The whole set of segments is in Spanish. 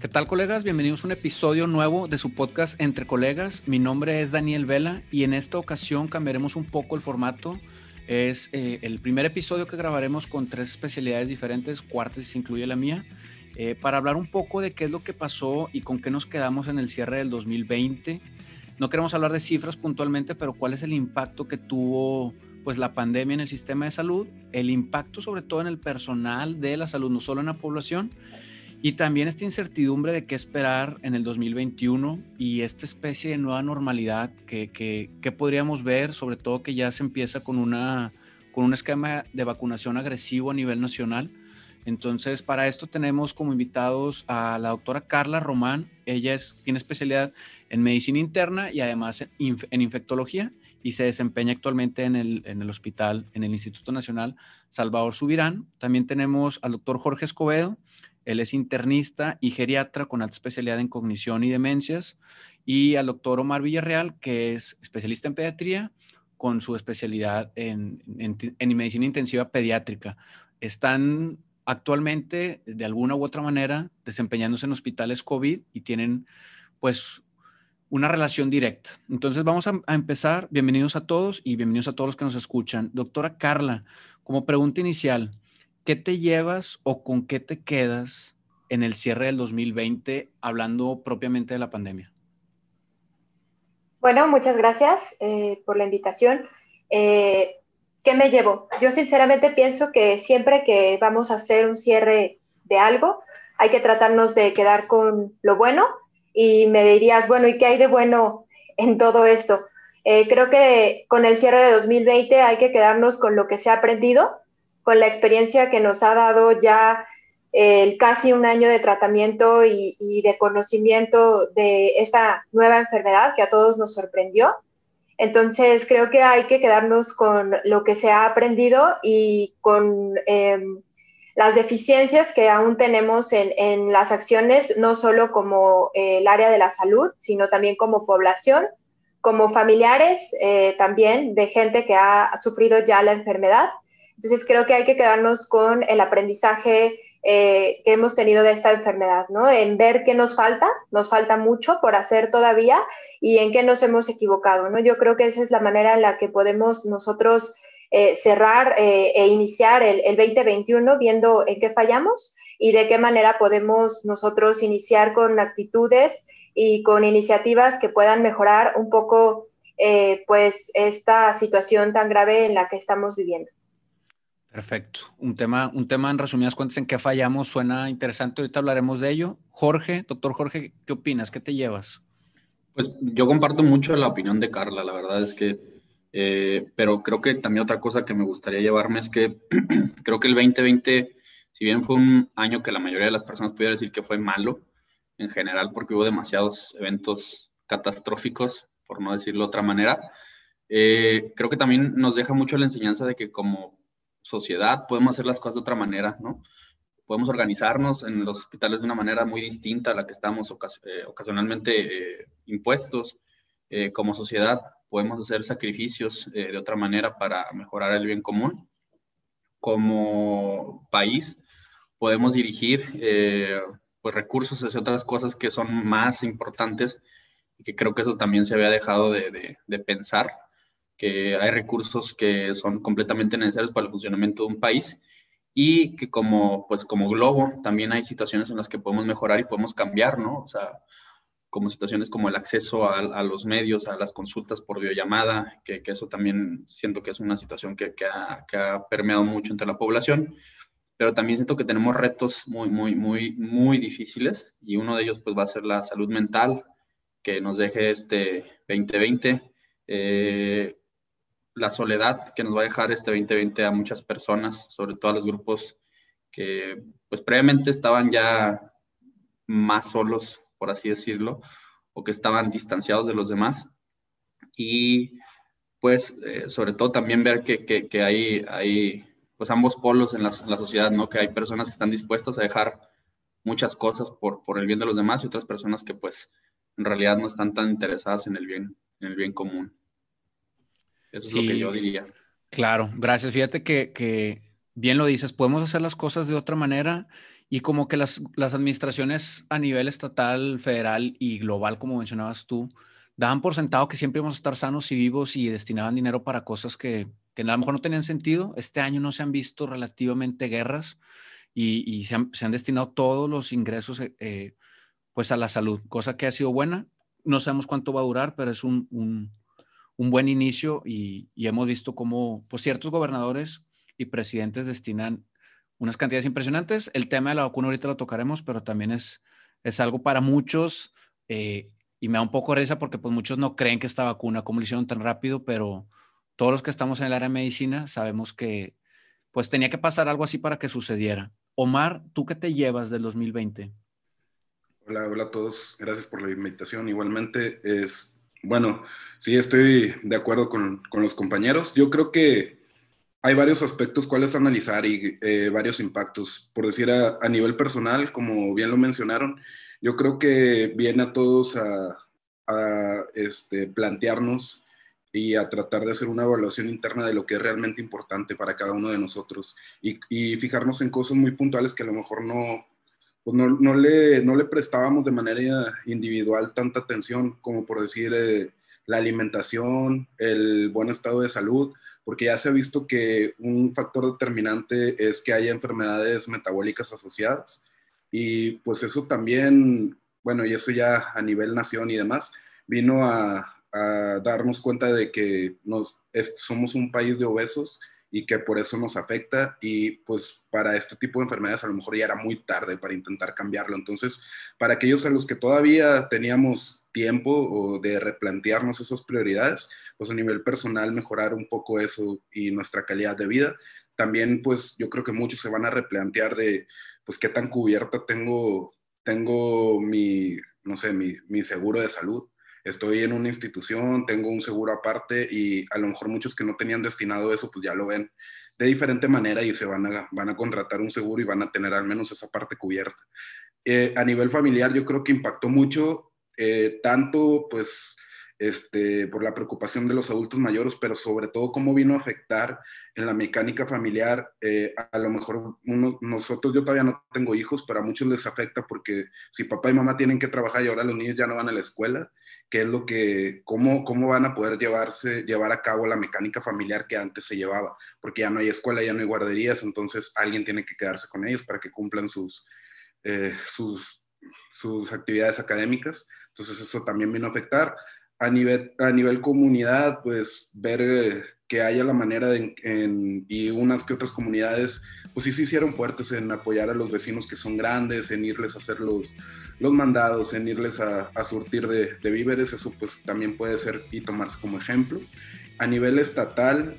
¿Qué tal colegas? Bienvenidos a un episodio nuevo de su podcast Entre Colegas. Mi nombre es Daniel Vela y en esta ocasión cambiaremos un poco el formato. Es eh, el primer episodio que grabaremos con tres especialidades diferentes, cuartas se incluye la mía, eh, para hablar un poco de qué es lo que pasó y con qué nos quedamos en el cierre del 2020. No queremos hablar de cifras puntualmente, pero cuál es el impacto que tuvo pues la pandemia en el sistema de salud, el impacto sobre todo en el personal de la salud, no solo en la población, y también esta incertidumbre de qué esperar en el 2021 y esta especie de nueva normalidad que, que, podríamos ver, sobre todo que ya se empieza con, una, con un esquema de vacunación agresivo a nivel nacional. Entonces, para esto tenemos como invitados a la doctora Carla Román. Ella es, tiene especialidad en medicina interna y además en, infectología y se desempeña actualmente en el, en el hospital, en el Instituto Nacional Salvador Subirán. También tenemos al doctor Jorge Escobedo. Él es internista y geriatra con alta especialidad en cognición y demencias. Y al doctor Omar Villarreal, que es especialista en pediatría con su especialidad en, en, medicina intensiva pediátrica. Están actualmente, de alguna u otra manera, desempeñándose en hospitales COVID y tienen, pues, una relación directa. Entonces vamos a, empezar. Bienvenidos a todos y bienvenidos a todos los que nos escuchan. Doctora Carla, como pregunta inicial, ¿qué te llevas o con qué te quedas en el cierre del 2020 hablando propiamente de la pandemia? Bueno, muchas gracias eh, por la invitación. Eh, ¿Qué me llevo? Yo sinceramente pienso que siempre que vamos a hacer un cierre de algo, hay que tratarnos de quedar con lo bueno y me dirías, bueno, ¿y qué hay de bueno en todo esto? Eh, creo que con el cierre de 2020 hay que quedarnos con lo que se ha aprendido, con la experiencia que nos ha dado ya el casi un año de tratamiento y, y, de conocimiento de esta nueva enfermedad que a todos nos sorprendió. Entonces, creo que hay que quedarnos con lo que se ha aprendido y con em, las deficiencias que aún tenemos en, las acciones, no solo como eh, el área de la salud, sino también como población, como familiares eh, también de gente que ha sufrido ya la enfermedad. Entonces creo que hay que quedarnos con el aprendizaje eh, que hemos tenido de esta enfermedad, ¿no? En ver qué nos falta, nos falta mucho por hacer todavía y en qué nos hemos equivocado, ¿no? Yo creo que esa es la manera en la que podemos nosotros eh, cerrar eh, e iniciar el, 2021 viendo en qué fallamos y de qué manera podemos nosotros iniciar con actitudes y con iniciativas que puedan mejorar un poco pues esta situación tan grave en la que estamos viviendo. Perfecto. Un tema, un tema en resumidas cuentas en qué fallamos suena interesante. Ahorita hablaremos de ello. Jorge, doctor Jorge, ¿qué opinas? ¿Qué te llevas? Pues yo comparto mucho la opinión de Carla. La verdad es que eh, pero creo que también otra cosa que me gustaría llevarme es que creo que el 2020, si bien fue un año que la mayoría de las personas pudiera decir que fue malo en general porque hubo demasiados eventos catastróficos, por no decirlo de otra manera, eh, creo que también nos deja mucho la enseñanza de que como sociedad podemos hacer las cosas de otra manera, ¿no? Podemos organizarnos en los hospitales de una manera muy distinta a la que estamos eh, ocasionalmente impuestos como sociedad podemos hacer sacrificios eh, de otra manera para mejorar el bien común. Como país, podemos dirigir eh, pues, recursos hacia otras cosas que son más importantes y que creo que eso también se había dejado de, de, pensar, que hay recursos que son completamente necesarios para el funcionamiento de un país y que como, pues, como globo también hay situaciones en las que podemos mejorar y podemos cambiar, ¿no? O sea, como situaciones como el acceso a, los medios, a las consultas por videollamada, que, eso también siento que es una situación que, ha, permeado mucho entre la población, pero también siento que tenemos retos muy, muy, muy, muy difíciles y uno de ellos pues va a ser la salud mental que nos deje este 2020, eh, la soledad que nos va a dejar este 2020 a muchas personas, sobre todo a los grupos que pues previamente estaban ya más solos por así decirlo, o que estaban distanciados de los demás. Y pues eh, sobre todo también ver que, que, hay, hay pues ambos polos en la, sociedad, ¿no? Que hay personas que están dispuestas a dejar muchas cosas por, por el bien de los demás y otras personas que pues en realidad no están tan interesadas en el bien, en el bien común. Eso es lo que yo diría. Claro, gracias. Fíjate que, que bien lo dices, podemos hacer las cosas de otra manera Y como que las, las administraciones a nivel estatal, federal y global, como mencionabas tú, daban por sentado que siempre íbamos a estar sanos y vivos y destinaban dinero para cosas que, que a lo mejor no tenían sentido. Este año no se han visto relativamente guerras y, se, han, destinado todos los ingresos eh, eh, pues a la salud, cosa que ha sido buena. No sabemos cuánto va a durar, pero es un, un, buen inicio y, hemos visto cómo pues, ciertos gobernadores y presidentes destinan unas cantidades impresionantes. El tema de la vacuna ahorita lo tocaremos, pero también es, es algo para muchos eh, y me da un poco de risa porque pues muchos no creen que esta vacuna, como lo hicieron tan rápido, pero todos los que estamos en el área de medicina sabemos que pues tenía que pasar algo así para que sucediera. Omar, ¿tú qué te llevas del 2020? Hola, hola a todos. Gracias por la invitación. Igualmente es, bueno, sí estoy de acuerdo con, con los compañeros. Yo creo que hay varios aspectos cuáles analizar y eh, varios impactos. Por decir a, a, nivel personal, como bien lo mencionaron, yo creo que viene a todos a, a este, plantearnos y a tratar de hacer una evaluación interna de lo que es realmente importante para cada uno de nosotros y, y fijarnos en cosas muy puntuales que a lo mejor no, pues no, no, le, no le prestábamos de manera individual tanta atención como por decir eh, la alimentación, el buen estado de salud, porque ya se ha visto que un factor determinante es que haya enfermedades metabólicas asociadas y pues eso también, bueno, y eso ya a nivel nación y demás, vino a, a darnos cuenta de que nos, somos un país de obesos y que por eso nos afecta y pues para este tipo de enfermedades a lo mejor ya era muy tarde para intentar cambiarlo. Entonces, para aquellos a los que todavía teníamos tiempo o de replantearnos esas prioridades, pues a nivel personal mejorar un poco eso y nuestra calidad de vida. También pues yo creo que muchos se van a replantear de pues qué tan cubierta tengo, tengo mi, no sé, mi, mi seguro de salud estoy en una institución, tengo un seguro aparte y a lo mejor muchos que no tenían destinado eso, pues ya lo ven de diferente manera y se van a, van a contratar un seguro y van a tener al menos esa parte cubierta. Eh, a nivel familiar yo creo que impactó mucho, eh, tanto pues este, por la preocupación de los adultos mayores, pero sobre todo cómo vino a afectar en la mecánica familiar. Eh, a lo mejor uno, nosotros, yo todavía no tengo hijos, pero a muchos les afecta porque si papá y mamá tienen que trabajar y ahora los niños ya no van a la escuela, qué es lo que, cómo, cómo van a poder llevarse, llevar a cabo la mecánica familiar que antes se llevaba, porque ya no hay escuela, ya no hay guarderías, entonces alguien tiene que quedarse con ellos para que cumplan sus, eh, sus, sus actividades académicas. Entonces eso también vino a afectar. A nivel, a nivel comunidad, pues ver eh, que haya la manera de, en, y unas que otras comunidades, pues sí se hicieron fuertes en apoyar a los vecinos que son grandes, en irles a hacer los, los mandados, en irles a, surtir de, víveres, eso pues también puede ser y tomarse como ejemplo. A nivel estatal,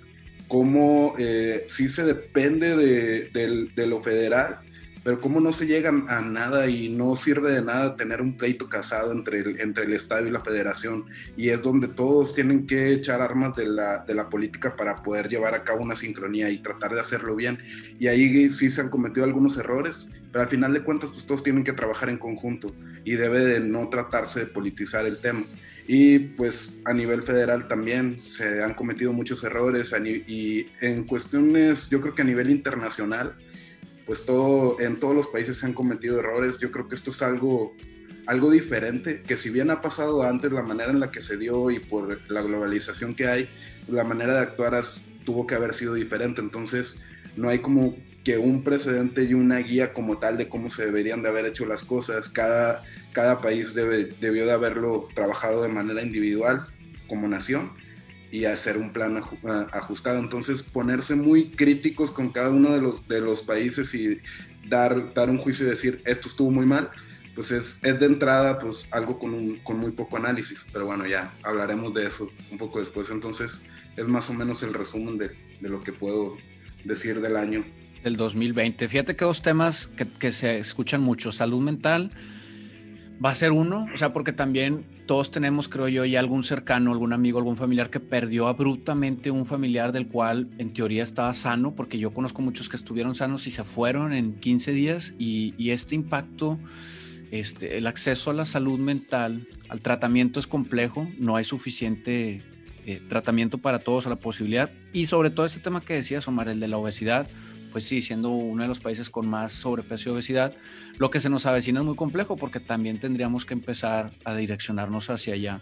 como eh, sí se depende de, de lo federal, pero cómo no se llegan a nada y no sirve de nada tener un pleito casado entre el, entre el Estado y la Federación, y es donde todos tienen que echar armas de la, de la política para poder llevar a cabo una sincronía y tratar de hacerlo bien. Y ahí sí se han cometido algunos errores, pero al final de cuentas pues todos tienen que trabajar en conjunto y debe de no tratarse de politizar el tema. Y pues a nivel federal también se han cometido muchos errores y en cuestiones, yo creo que a nivel internacional, pues todo, en todos los países se han cometido errores. Yo creo que esto es algo, algo diferente, que si bien ha pasado antes la manera en la que se dio y por la globalización que hay, la manera de actuar tuvo que haber sido diferente. Entonces, no hay como que un precedente y una guía como tal de cómo se deberían de haber hecho las cosas. Cada, cada país debe, debió de haberlo trabajado de manera individual como nación y hacer un plan ajustado. Entonces, ponerse muy críticos con cada uno de los, de los países y dar, dar un juicio y decir, esto estuvo muy mal, pues es, es de entrada pues algo con, un, con muy poco análisis. Pero bueno, ya hablaremos de eso un poco después. Entonces, es más o menos el resumen de, de lo que puedo decir del año. Del 2020. Fíjate que dos temas que, que se escuchan mucho, salud mental va a ser uno, o sea, porque también todos tenemos, creo yo, ya algún cercano, algún amigo, algún familiar que perdió abruptamente un familiar del cual en teoría estaba sano, porque yo conozco muchos que estuvieron sanos y se fueron en 15 días y, este impacto, este, el acceso a la salud mental, al tratamiento es complejo, no hay suficiente eh, tratamiento para todos a la posibilidad y sobre todo este tema que decías, Omar, el de la obesidad, pues sí, siendo uno de los países con más sobrepeso y obesidad, lo que se nos avecina es muy complejo porque también tendríamos que empezar a direccionarnos hacia allá.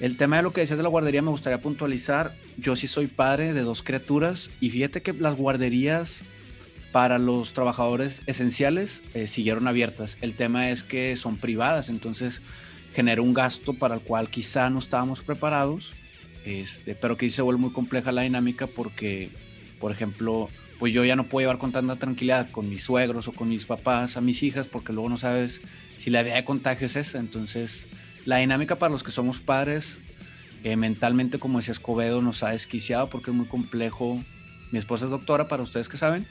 El tema de lo que decías de la guardería me gustaría puntualizar. Yo sí soy padre de dos criaturas y fíjate que las guarderías para los trabajadores esenciales eh, siguieron abiertas. El tema es que son privadas, entonces genera un gasto para el cual quizá no estábamos preparados, este, pero que sí se vuelve muy compleja la dinámica porque, por ejemplo, pues yo ya no puedo llevar con tanta tranquilidad con mis suegros o con mis papás a mis hijas porque luego no sabes si la idea de contagio es esa. Entonces, la dinámica para los que somos padres, eh, mentalmente, como decía Escobedo, nos ha desquiciado porque es muy complejo. Mi esposa es doctora, para ustedes que saben,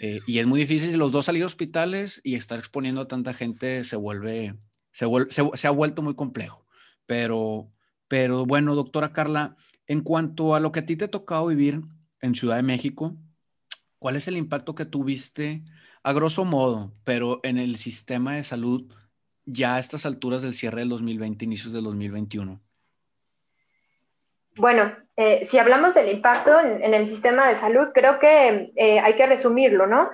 eh, y es muy difícil los dos salir a hospitales y estar exponiendo a tanta gente se vuelve, se, se, ha vuelto muy complejo. Pero, pero bueno, doctora Carla, en cuanto a lo que a ti te ha tocado vivir en Ciudad de México, ¿cuál es el impacto que tuviste a grosso modo, pero en el sistema de salud ya a estas alturas del cierre del 2020, inicios del 2021? Bueno, eh, si hablamos del impacto en, el sistema de salud, creo que eh, hay que resumirlo, ¿no?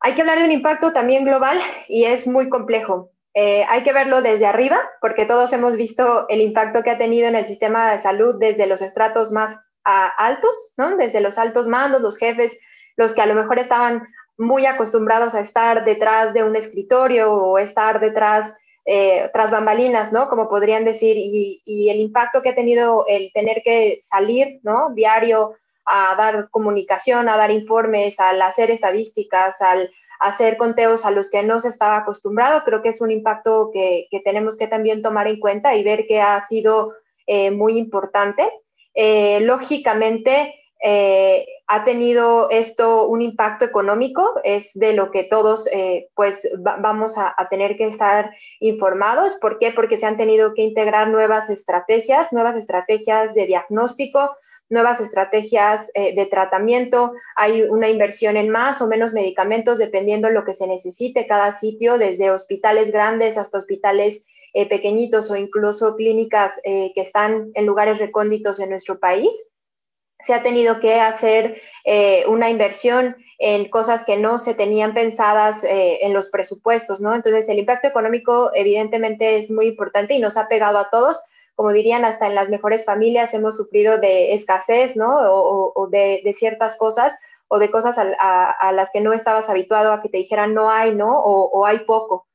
Hay que hablar de un impacto también global y es muy complejo. Eh, hay que verlo desde arriba, porque todos hemos visto el impacto que ha tenido en el sistema de salud desde los estratos más altos, ¿no? Desde los altos mandos, los jefes, los que a lo mejor estaban muy acostumbrados a estar detrás de un escritorio o estar detrás, eh, tras bambalinas, ¿no? Como podrían decir, y, el impacto que ha tenido el tener que salir, ¿no? Diario a dar comunicación, a dar informes, al hacer estadísticas, al hacer conteos a los que no se estaba acostumbrado, creo que es un impacto que, que tenemos que también tomar en cuenta y ver que ha sido eh, muy importante. Eh, lógicamente, eh, ha tenido esto un impacto económico, es de lo que todos eh, pues vamos a, tener que estar informados. ¿Por qué? Porque se han tenido que integrar nuevas estrategias, nuevas estrategias de diagnóstico, nuevas estrategias eh, de tratamiento. Hay una inversión en más o menos medicamentos dependiendo de lo que se necesite cada sitio, desde hospitales grandes hasta hospitales pequeñitos o incluso clínicas que están en lugares recónditos en nuestro país se ha tenido que hacer eh, una inversión en cosas que no se tenían pensadas eh, en los presupuestos, ¿no? Entonces, el impacto económico evidentemente es muy importante y nos ha pegado a todos. Como dirían, hasta en las mejores familias hemos sufrido de escasez, ¿no? O, de, ciertas cosas o de cosas a, las que no estabas habituado a que te dijeran no hay, ¿no? o hay poco.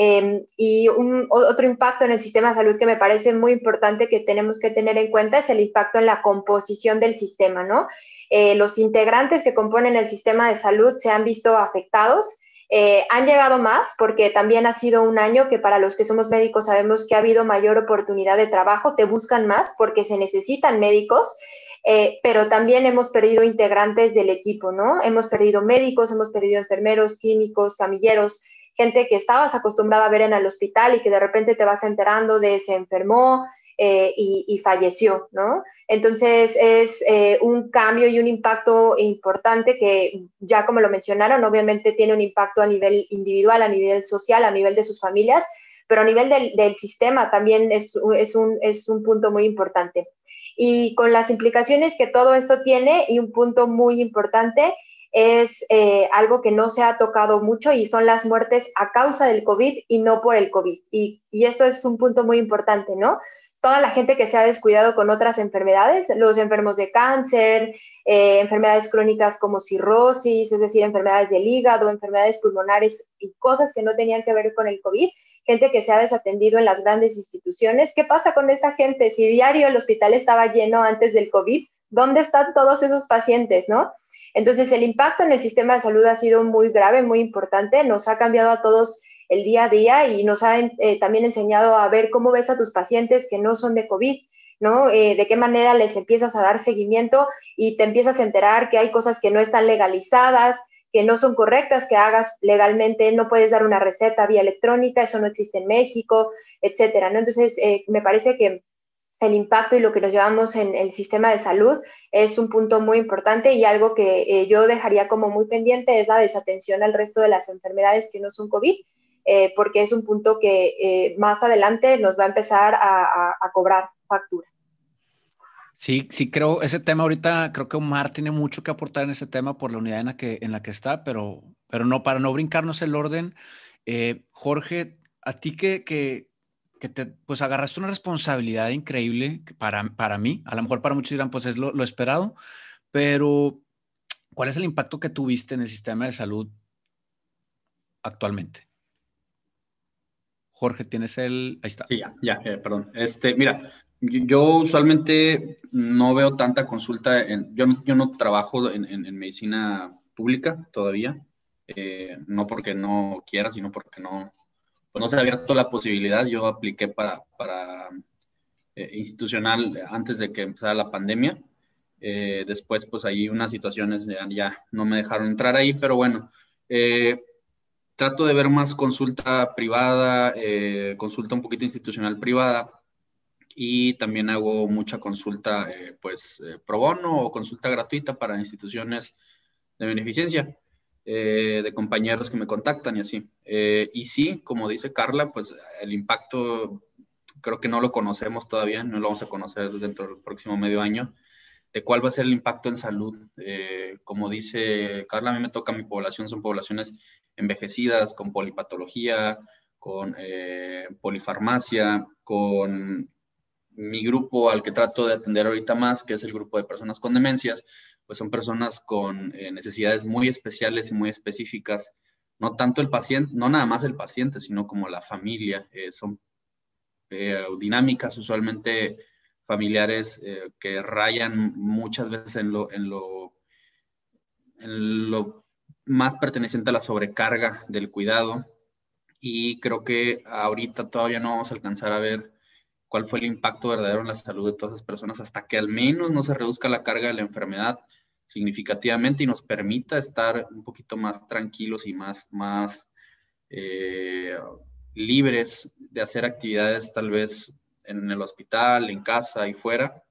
Em, y un, otro impacto en el sistema de salud que me parece muy importante que tenemos que tener en cuenta es el impacto en la composición del sistema, ¿no? Eh, los integrantes que componen el sistema de salud se han visto afectados. Eh, han llegado más porque también ha sido un año que para los que somos médicos sabemos que ha habido mayor oportunidad de trabajo, te buscan más porque se necesitan médicos. Eh, pero también hemos perdido integrantes del equipo, ¿no? Hemos perdido médicos, hemos perdido enfermeros, químicos, camilleros, gente que estabas acostumbrada a ver en el hospital y que de repente te vas enterando de se enfermó eh, y, falleció, ¿no? Entonces es eh, un cambio y un impacto importante que ya como lo mencionaron, obviamente tiene un impacto a nivel individual, a nivel social, a nivel de sus familias, pero a nivel del, sistema también es, un punto muy importante. Y con las implicaciones que todo esto tiene y un punto muy importante es eh, algo que no se ha tocado mucho y son las muertes a causa del COVID y no por el COVID. Y, esto es un punto muy importante, ¿no? Toda la gente que se ha descuidado con otras enfermedades, los enfermos de cáncer, eh, enfermedades crónicas como cirrosis, es decir, enfermedades del hígado, enfermedades pulmonares y cosas que no tenían que ver con el COVID, gente que se ha desatendido en las grandes instituciones. ¿Qué pasa con esta gente? Si diario el hospital estaba lleno antes del COVID, ¿dónde están todos esos pacientes, no? Entonces, el impacto en el sistema de salud ha sido muy grave, muy importante, nos ha cambiado a todos el día a día y nos ha eh, también enseñado a ver cómo ves a tus pacientes que no son de COVID, ¿no? Eh, de qué manera les empiezas a dar seguimiento y te empiezas a enterar que hay cosas que no están legalizadas, que no son correctas que hagas legalmente, no puedes dar una receta vía electrónica, eso no existe en México, etcétera, ¿no? Entonces, eh, me parece que el impacto y lo que nos llevamos en el sistema de salud es un punto muy importante y algo que eh, yo dejaría como muy pendiente es la desatención al resto de las enfermedades que no son COVID, eh, porque es un punto que eh, más adelante nos va a empezar a, cobrar factura. Sí, sí creo, ese tema ahorita, creo que Omar tiene mucho que aportar en ese tema por la unidad en la que, en la que está, pero, pero no, para no brincarnos el orden, Jorge, a ti que, que, que, te, pues agarraste una responsabilidad increíble para, para mí, a lo mejor para muchos dirán, pues es lo, esperado, pero ¿cuál es el impacto que tuviste en el sistema de salud actualmente? Jorge, tienes el. Ahí está. Sí, ya, ya, eh, perdón. Este, mira, yo usualmente no veo tanta consulta. En, yo, yo no trabajo en, en, medicina pública todavía. Eh, no porque no quiera, sino porque no, pues no se ha abierto la posibilidad. Yo apliqué para, para eh, institucional antes de que empezara la pandemia. después, pues ahí unas situaciones ya, ya, no me dejaron entrar ahí, pero bueno, trato de ver más consulta privada, eh, consulta un poquito institucional privada y también hago mucha consulta eh, pues eh, pro bono o consulta gratuita para instituciones de beneficencia, de compañeros que me contactan y así. y sí, como dice Carla, pues el impacto creo que no lo conocemos todavía, no lo vamos a conocer dentro del próximo medio año de cuál va a ser el impacto en salud. Eh, como dice Carla, a mí me toca mi población, son poblaciones envejecidas, con polipatología, con eh, polifarmacia, con mi grupo al que trato de atender ahorita más, que es el grupo de personas con demencias, pues son personas con eh, necesidades muy especiales y muy específicas. No tanto el paciente, no nada más el paciente, sino como la familia. son dinámicas usualmente familiares eh, que rayan muchas veces en lo, en, lo, en lo más perteneciente a la sobrecarga del cuidado. Y creo que ahorita todavía no vamos a alcanzar a ver cuál fue el impacto verdadero en la salud de todas esas personas hasta que al menos no se reduzca la carga de la enfermedad significativamente y nos permita estar un poquito más tranquilos y más, más eh, libres de hacer actividades tal vez en el hospital, en casa y fuera,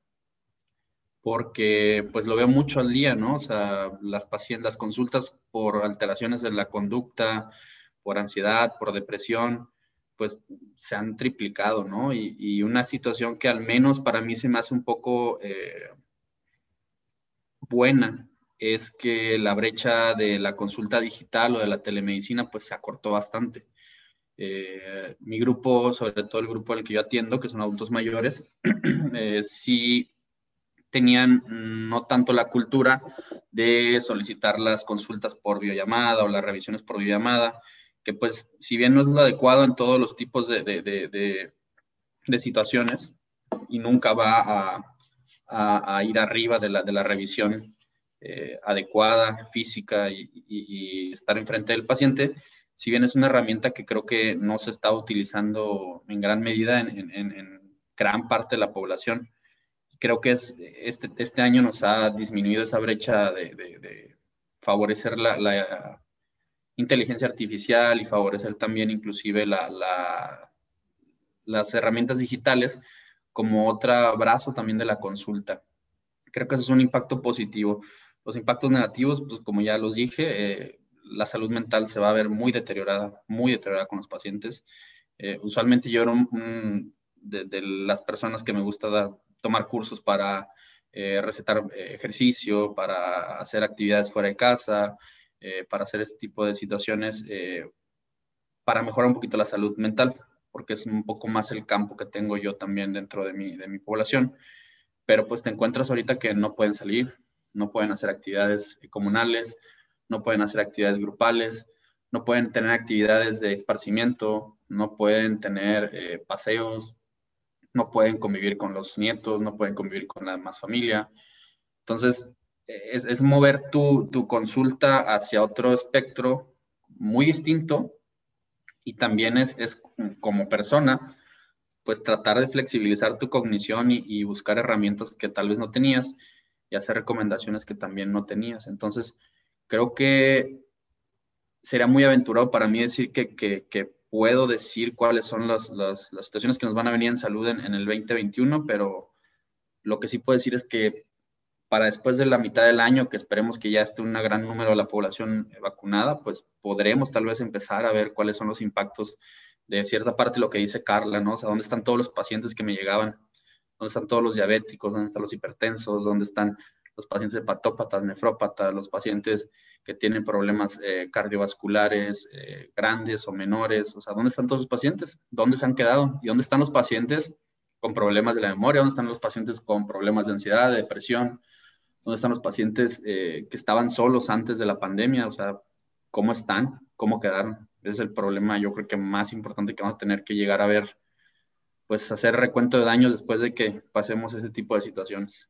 porque pues lo veo mucho al día, ¿no? O sea, las pacientes, las consultas por alteraciones de la conducta, por ansiedad, por depresión, pues se han triplicado, ¿no? Y, una situación que al menos para mí se me hace un poco eh, buena es que la brecha de la consulta digital o de la telemedicina pues se acortó bastante. Eh, mi grupo, sobre todo el grupo al que yo atiendo, que son adultos mayores, eh, sí tenían no tanto la cultura de solicitar las consultas por videollamada o las revisiones por videollamada, que pues si bien no es lo adecuado en todos los tipos de, de, de, situaciones y nunca va a, a, ir arriba de la, la revisión eh, adecuada, física y, y, y, estar enfrente del paciente, si bien es una herramienta que creo que no se está utilizando en gran medida en, gran parte de la población, creo que es, este, este año nos ha disminuido esa brecha de, favorecer la, inteligencia artificial y favorecer también inclusive la, las herramientas digitales como otro brazo también de la consulta. Creo que eso es un impacto positivo. Los impactos negativos, pues como ya los dije, eh, la salud mental se va a ver muy deteriorada, muy deteriorada con los pacientes. Eh, usualmente yo era de, las personas que me gusta tomar cursos para eh, recetar eh, ejercicio, para hacer actividades fuera de casa, para hacer este tipo de situaciones, para mejorar un poquito la salud mental, porque es un poco más el campo que tengo yo también dentro de mi, de mi población. Pero pues te encuentras ahorita que no pueden salir, no pueden hacer actividades comunales, no pueden hacer actividades grupales, no pueden tener actividades de esparcimiento, no pueden tener eh, paseos, no pueden convivir con los nietos, no pueden convivir con la demás familia. Entonces, es, mover tu, consulta hacia otro espectro muy distinto y también es, como persona, pues tratar de flexibilizar tu cognición y, buscar herramientas que tal vez no tenías y hacer recomendaciones que también no tenías. Entonces, creo que sería muy aventurado para mí decir que, que, puedo decir cuáles son las, las, las, situaciones que nos van a venir en salud en, en, el 2021, pero lo que sí puedo decir es que para después de la mitad del año, que esperemos que ya esté un gran número de la población vacunada, pues podremos tal vez empezar a ver cuáles son los impactos de cierta parte lo que dice Carla, ¿no? O sea, dónde están todos los pacientes que me llegaban ¿Dónde están todos los diabéticos? ¿Dónde están los hipertensos? ¿Dónde están los pacientes hepatópatas, nefrópatas, los pacientes que tienen problemas eh, cardiovasculares eh, grandes o menores? O sea, ¿dónde están todos los pacientes? ¿Dónde se han quedado? ¿Y dónde están los pacientes con problemas de la memoria? ¿Dónde están los pacientes con problemas de ansiedad, de depresión? ¿Dónde están los pacientes eh, que estaban solos antes de la pandemia? O sea, ¿cómo están? ¿Cómo quedaron? Ese es el problema, yo creo que más importante que vamos a tener que llegar a ver, pues hacer recuento de daños después de que pasemos ese tipo de situaciones.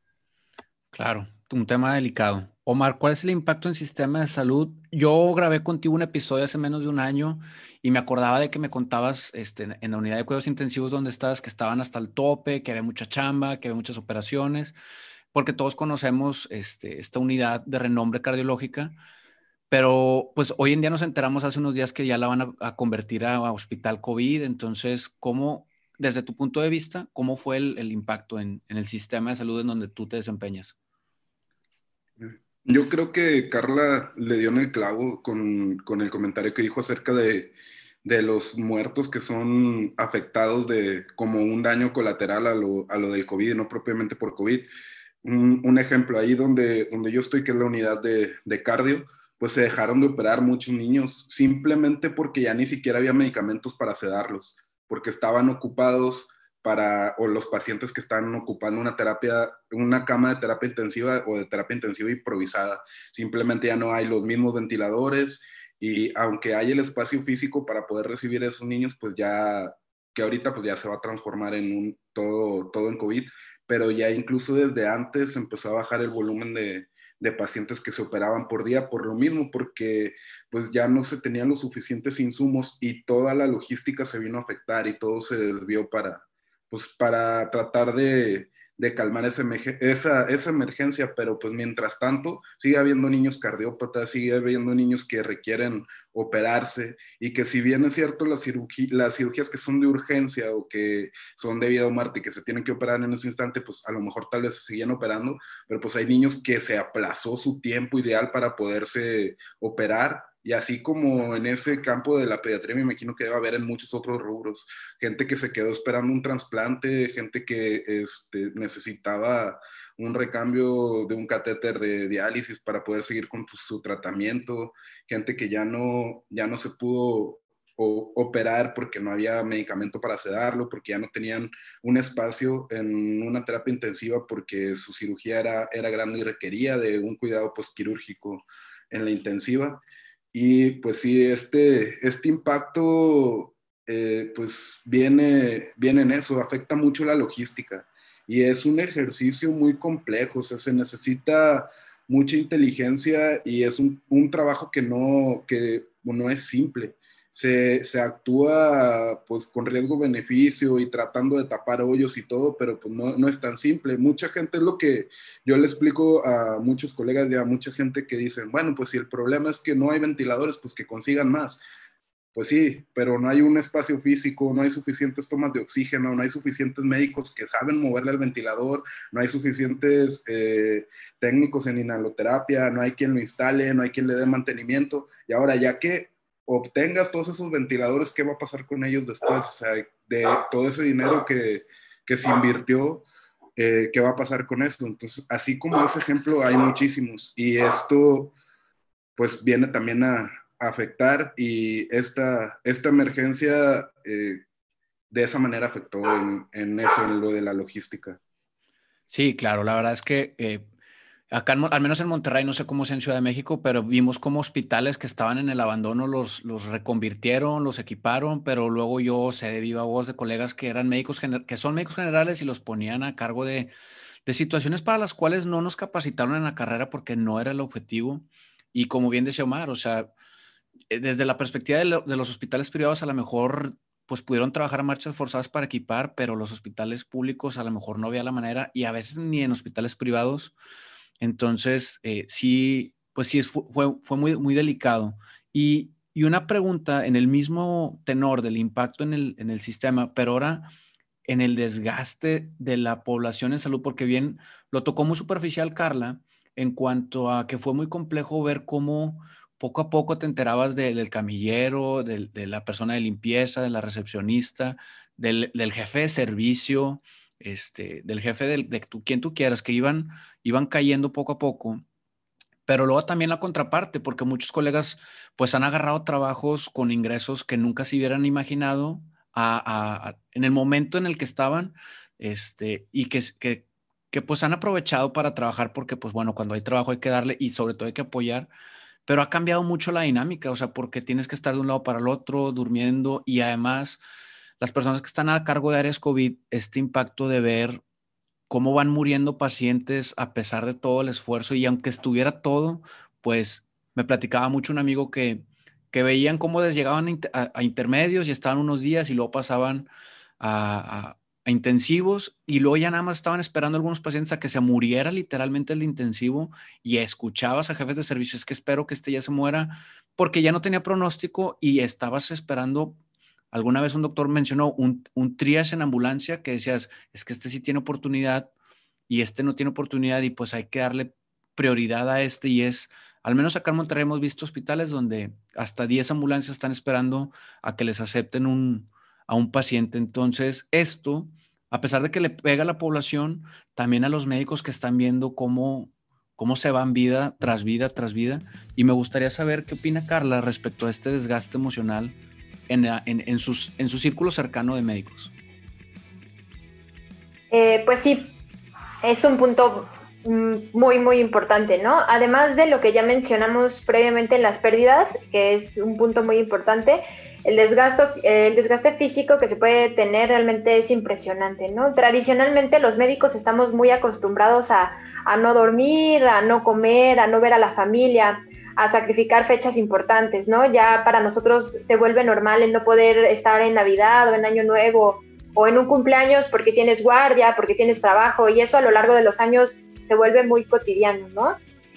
Claro, un tema delicado. Omar, ¿cuál es el impacto en sistema de salud? Yo grabé contigo un episodio hace menos de un año y me acordaba de que me contabas este, en la unidad de cuidados intensivos donde estabas que estaban hasta el tope, que había mucha chamba, que había muchas operaciones porque todos conocemos este, esta unidad de renombre cardiológica, pero pues hoy en día nos enteramos hace unos días que ya la van a, convertir a, hospital COVID, entonces, ¿cómo, desde tu punto de vista, cómo fue el, impacto en, el sistema de salud en donde tú te desempeñas? Yo creo que Carla le dio en el clavo con, con el comentario que dijo acerca de, de, los muertos que son afectados de como un daño colateral a lo, a lo del COVID, no propiamente por COVID un, ejemplo ahí donde, donde yo estoy, que es la unidad de, de cardio, pues se dejaron de operar muchos niños simplemente porque ya ni siquiera había medicamentos para sedarlos, porque estaban ocupados para, o los pacientes que están ocupando una terapia, una cama de terapia intensiva o de terapia intensiva improvisada. Simplemente ya no hay los mismos ventiladores y aunque hay el espacio físico para poder recibir a esos niños, pues ya, que ahorita pues ya se va a transformar en un todo, todo en COVID, pero ya incluso desde antes empezó a bajar el volumen de, pacientes que se operaban por día por lo mismo, porque pues ya no se tenían los suficientes insumos y toda la logística se vino a afectar y todo se desvió para, pues para tratar de, de calmar esa, esa, emergencia, pero pues mientras tanto sigue habiendo niños cardiópatas, sigue habiendo niños que requieren operarse y que si bien es cierto las, las cirugías que son de urgencia o que son de vida o muerte y que se tienen que operar en ese instante, pues a lo mejor tal vez se siguen operando, pero pues hay niños que se aplazó su tiempo ideal para poderse operar y así como en ese campo de la pediatría, me imagino que debe haber en muchos otros rubros. Gente que se quedó esperando un trasplante, gente que este, necesitaba un recambio de un catéter de diálisis para poder seguir con su tratamiento, gente que ya no, ya no se pudo operar porque no había medicamento para sedarlo, porque ya no tenían un espacio en una terapia intensiva porque su cirugía era, era grande y requería de un cuidado postquirúrgico en la intensiva. Y pues sí, este, este impacto eh, pues viene, viene en eso, afecta mucho la logística. Y es un ejercicio muy complejo, se necesita mucha inteligencia y es un, un trabajo que no, que no es simple se, actúa pues con riesgo-beneficio y tratando de tapar hoyos y todo, pero pues no, no, es tan simple. Mucha gente es lo que yo le explico a muchos colegas y a mucha gente que dicen, bueno, pues si el problema es que no hay ventiladores, pues que consigan más. Pues sí, pero no hay un espacio físico, no hay suficientes tomas de oxígeno, no hay suficientes médicos que saben moverle al ventilador, no hay suficientes eh, técnicos en inhaloterapia, no hay quien lo instale, no hay quien le dé mantenimiento. Y ahora, ya que obtengas todos esos ventiladores, ¿qué va a pasar con ellos después? O sea, de todo ese dinero que, que se invirtió, eh, ¿qué va a pasar con eso? Entonces, así como ese ejemplo, hay muchísimos. Y esto, pues, viene también a, afectar y esta, esta emergencia eh, de esa manera afectó en, eso, en lo de la logística. Sí, claro, la verdad es que eh, Acá, al menos en Monterrey, no sé cómo es en Ciudad de México, pero vimos como hospitales que estaban en el abandono los, los reconvirtieron, los equiparon, pero luego yo sé de viva voz de colegas que eran médicos, que son médicos generales y los ponían a cargo de, de situaciones para las cuales no nos capacitaron en la carrera porque no era el objetivo. Y como bien decía Omar, o sea, eh, desde la perspectiva de, de los hospitales privados, a lo mejor pues pudieron trabajar a marchas forzadas para equipar, pero los hospitales públicos a lo mejor no había la manera y a veces ni en hospitales privados entonces, eh, sí, pues sí, fue, fue muy, muy delicado. Y, y, una pregunta en el mismo tenor del impacto en el, en el sistema, pero ahora en el desgaste de la población en salud, porque bien lo tocó muy superficial Carla, en cuanto a que fue muy complejo ver cómo poco a poco te enterabas del camillero, de, de, la persona de limpieza, de la recepcionista, del, del jefe de servicio, este, del jefe de, de quien tú quieras, que iban, iban cayendo poco a poco. Pero luego también la contraparte, porque muchos colegas pues han agarrado trabajos con ingresos que nunca se hubieran imaginado en el momento en el que estaban este, y que, que, que pues han aprovechado para trabajar porque pues bueno, cuando hay trabajo hay que darle y sobre todo hay que apoyar pero ha cambiado mucho la dinámica, o sea, porque tienes que estar de un lado para el otro, durmiendo y además las personas que están a cargo de áreas COVID, este impacto de ver cómo van muriendo pacientes a pesar de todo el esfuerzo y aunque estuviera todo, pues me platicaba mucho un amigo que, que veían cómo llegaban a, intermedios y estaban unos días y luego pasaban a, intensivos y luego ya nada más estaban esperando algunos pacientes a que se muriera literalmente el intensivo y escuchabas a jefes de servicios que espero que este ya se muera porque ya no tenía pronóstico y estabas esperando. Alguna vez un doctor mencionó un, un triage en ambulancia que decías, es que este sí tiene oportunidad y este no tiene oportunidad y pues hay que darle prioridad a este y es, al menos acá en Monterrey hemos visto hospitales donde hasta 10 ambulancias están esperando a que les acepten a un paciente. Entonces, esto, a pesar de que le pega a la población, también a los médicos que están viendo cómo, cómo se van vida tras vida tras vida. Y me gustaría saber qué opina Carla respecto a este desgaste emocional en, en, sus, en su círculo cercano de médicos. Eh, pues sí, es un punto mm, muy, muy importante, ¿no? Además de lo que ya mencionamos previamente en las pérdidas, que es un punto muy importante, el desgaste, el desgaste físico que se puede tener realmente es impresionante, ¿no? Tradicionalmente los médicos estamos muy acostumbrados a, no dormir, a no comer, a no ver a la familia, a sacrificar fechas importantes, ¿no? Ya para nosotros se vuelve normal el no poder estar en Navidad o en Año Nuevo o en un cumpleaños porque tienes guardia, porque tienes trabajo y eso a lo largo de los años se vuelve muy cotidiano, ¿no?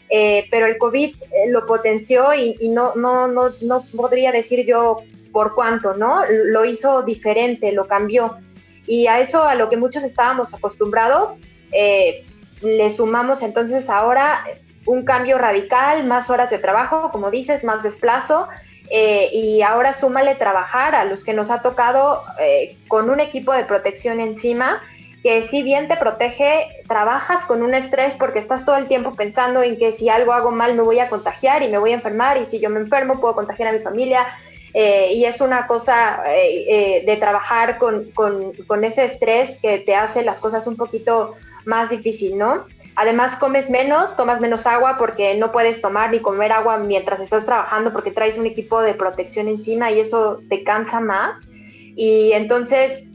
Eh, pero el COVID eh, lo potenció y, no, no, no, no podría decir yo por cuánto, ¿no? Lo hizo diferente, lo cambió. Y a eso, a lo que muchos estábamos acostumbrados, eh, le sumamos entonces ahora un cambio radical, más horas de trabajo, como dices, más desplazo, eh, y ahora súmale trabajar a los que nos ha tocado eh, con un equipo de protección encima, que si bien te protege, trabajas con un estrés porque estás todo el tiempo pensando en que si algo hago mal me voy a contagiar y me voy a enfermar y si yo me enfermo puedo contagiar a mi familia eh, y es una cosa de trabajar con, con, ese estrés que te hace las cosas un poquito más difícil, ¿no? Además, comes menos, tomas menos agua porque no puedes tomar ni comer agua mientras estás trabajando porque traes un equipo de protección encima y eso te cansa más. Y entonces,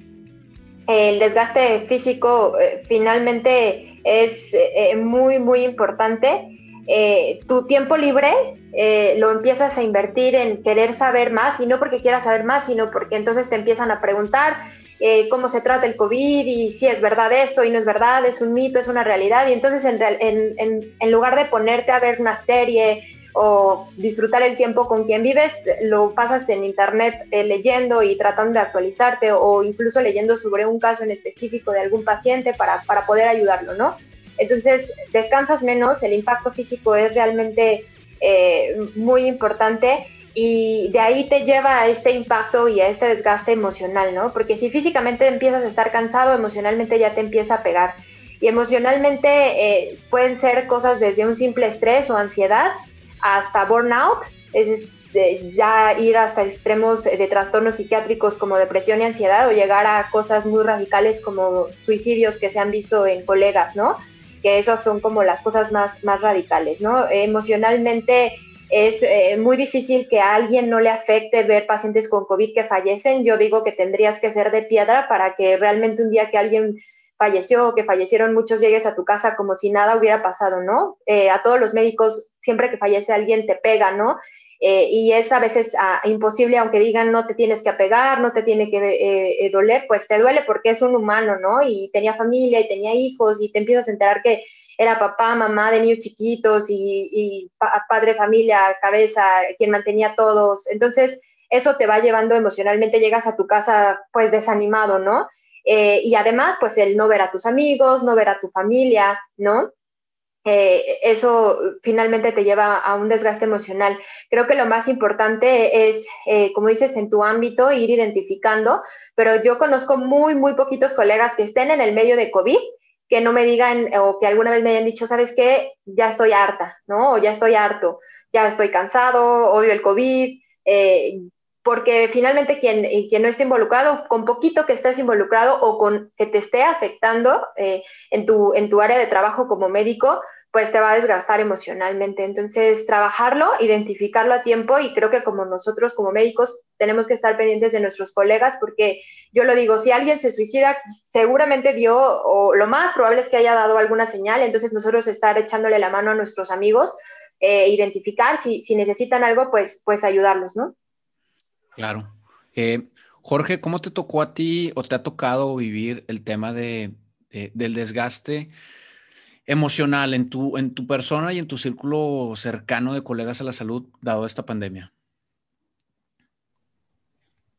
el desgaste físico finalmente es muy, muy importante eh, tu tiempo libre eh, lo empiezas a invertir en querer saber más, y no porque quieras saber más, sino porque entonces te empiezan a preguntar eh, cómo se trata el COVID y si es verdad esto y no es verdad, es un mito, es una realidad. Y entonces en, en, en lugar de ponerte a ver una serie o disfrutar el tiempo con quien vives, lo pasas en internet leyendo y tratando de actualizarte o incluso leyendo sobre un caso en específico de algún paciente para, para poder ayudarlo, ¿no? Entonces, descansas menos, el impacto físico es realmente eh, muy importante y de ahí te lleva a este impacto y a este desgaste emocional, ¿no? Porque si físicamente empiezas a estar cansado, emocionalmente ya te empieza a pegar. Y emocionalmente eh, pueden ser cosas desde un simple estrés o ansiedad hasta burnout, es este, ya ir hasta extremos de trastornos psiquiátricos como depresión y ansiedad o llegar a cosas muy radicales como suicidios que se han visto en colegas, ¿no? que esas son como las cosas más, más radicales, ¿no? Emocionalmente es eh, muy difícil que a alguien no le afecte ver pacientes con COVID que fallecen. Yo digo que tendrías que ser de piedra para que realmente un día que alguien falleció o que fallecieron muchos llegues a tu casa como si nada hubiera pasado, ¿no? Eh, a todos los médicos, siempre que fallece alguien te pega, ¿no? Eh, y es a veces ah, imposible, aunque digan no te tienes que apegar, no te tiene que doler, pues te duele porque es un humano, ¿no? Y tenía familia y tenía hijos y te empiezas a enterar que era papá, mamá de niños chiquitos y, padre, familia, cabeza, quien mantenía a todos. Entonces, eso te va llevando emocionalmente, llegas a tu casa pues desanimado, ¿no? y además, pues el no ver a tus amigos, no ver a tu familia, ¿no? eh, eso finalmente te lleva a un desgaste emocional. Creo que lo más importante es, eh, como dices, en tu ámbito, ir identificando, pero yo conozco muy, muy poquitos colegas que estén en el medio de COVID que no me digan o que alguna vez me hayan dicho, ¿sabes qué? Ya estoy harta, ¿no? O ya estoy harto, ya estoy cansado, odio el COVID, eh, porque finalmente quien, quien no esté involucrado, con poquito que estés involucrado o con que te esté afectando en, tu, en tu área de trabajo como médico, pues te va a desgastar emocionalmente. Entonces, trabajarlo, identificarlo a tiempo y creo que como nosotros como médicos tenemos que estar pendientes de nuestros colegas porque yo lo digo, si alguien se suicida, seguramente dio o lo más probable es que haya dado alguna señal, entonces nosotros estar echándole la mano a nuestros amigos, eh, identificar si, si, necesitan algo, pues, pues ayudarlos, ¿no? Claro. Eh, Jorge, ¿cómo te tocó a ti o te ha tocado vivir el tema de, de, del desgaste? Emocional en tu, en tu persona y en tu círculo cercano de colegas a la salud, dado esta pandemia?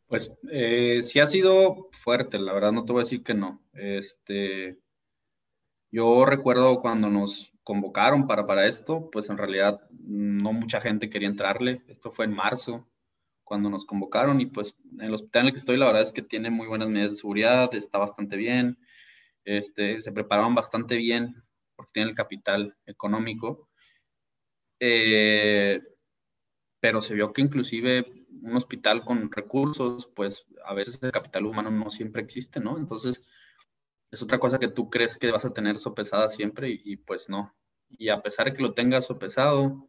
Pues eh, sí ha sido fuerte, la verdad no te voy a decir que no. Este, yo recuerdo cuando nos convocaron para, para esto, pues en realidad no mucha gente quería entrarle. Esto fue en marzo, cuando nos convocaron y pues en el hospital en el que estoy la verdad es que tiene muy buenas medidas de seguridad, está bastante bien, este, se preparaban bastante bien porque tiene el capital económico. Eh, pero se vio que inclusive un hospital con recursos, pues a veces el capital humano no siempre existe, ¿no? Entonces, es otra cosa que tú crees que vas a tener sopesada siempre y, pues no. Y a pesar de que lo tengas sopesado,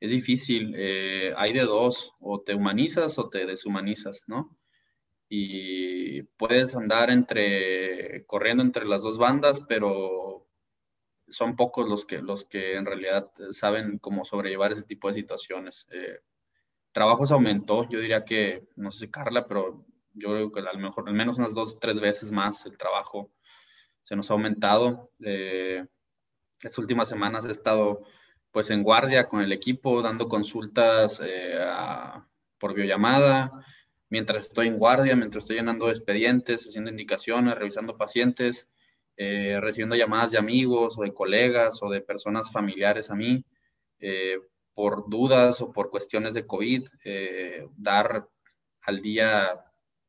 es difícil. Eh, hay de dos, o te humanizas o te deshumanizas, ¿no? Y puedes andar entre, corriendo entre las dos bandas, pero son pocos los que, los que en realidad saben cómo sobrellevar ese tipo de situaciones. Eh, trabajo se aumentó, yo diría que, no sé si Carla, pero yo creo que a lo mejor al menos unas dos, tres veces más el trabajo se nos ha aumentado. Eh, las últimas semanas he estado pues en guardia con el equipo, dando consultas eh, por biollamada, mientras estoy en guardia, mientras estoy llenando expedientes, haciendo indicaciones, revisando pacientes. Eh, recibiendo llamadas de amigos o de colegas o de personas familiares a mí eh, por dudas o por cuestiones de COVID, eh, dar al día,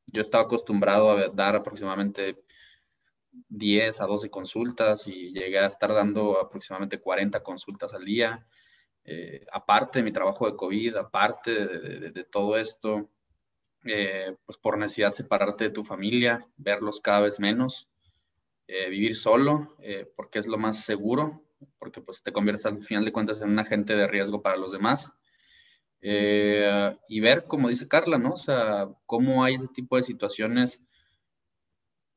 yo estaba acostumbrado a dar aproximadamente 10 a 12 consultas y llegué a estar dando aproximadamente 40 consultas al día. aparte de mi trabajo de COVID, aparte de, todo esto, pues por necesidad separarte de tu familia, verlos cada vez menos, eh, vivir solo, eh, porque es lo más seguro, porque pues te conviertes al final de cuentas en un agente de riesgo para los demás. Eh, y ver, como dice Carla, ¿no? O sea, cómo hay ese tipo de situaciones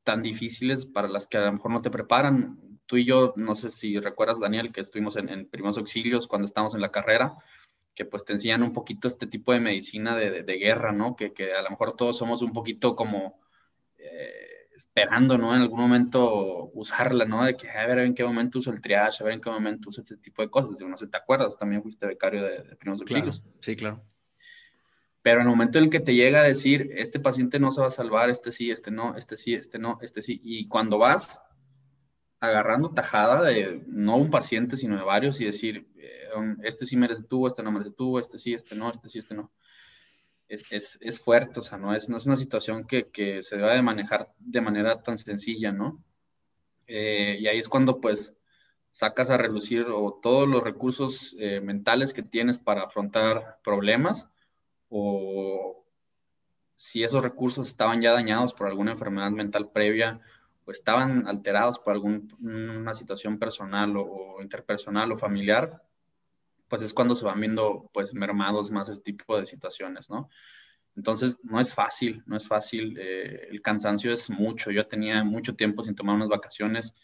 tan difíciles para las que a lo mejor no te preparan. Tú y yo, no sé si recuerdas, Daniel, que estuvimos en, en primeros auxilios cuando estábamos en la carrera, que pues te enseñan un poquito este tipo de medicina de, de, guerra, ¿no? Que, que, a lo mejor todos somos un poquito como esperando, ¿no? En algún momento usarla, ¿no? De que a ver en qué momento uso el triage, a ver en qué momento uso este tipo de cosas. Yo no sé, ¿te acuerdas? También fuiste becario de, de primeros auxilios. Sí, claro. Pero en el momento en el que te llega a decir, este paciente no se va a salvar, este sí, este no, este sí, este no, este sí, y cuando vas agarrando tajada de no un paciente, sino de varios, y decir, eh, este sí merece tú, este no merece tú, este sí, este no, este sí, este no es, es, fuerte, o sea, no es, no es una situación que, que, se deba de manejar de manera tan sencilla, ¿no? Eh, y ahí es cuando pues sacas a relucir o todos los recursos eh, mentales que tienes para afrontar problemas o si esos recursos estaban ya dañados por alguna enfermedad mental previa o estaban alterados por alguna situación personal o interpersonal o familiar, pues es cuando se van viendo pues mermados más este tipo de situaciones, ¿no? Entonces, no es fácil, no es fácil. Eh, el cansancio es mucho. Yo tenía mucho tiempo sin tomar unas vacaciones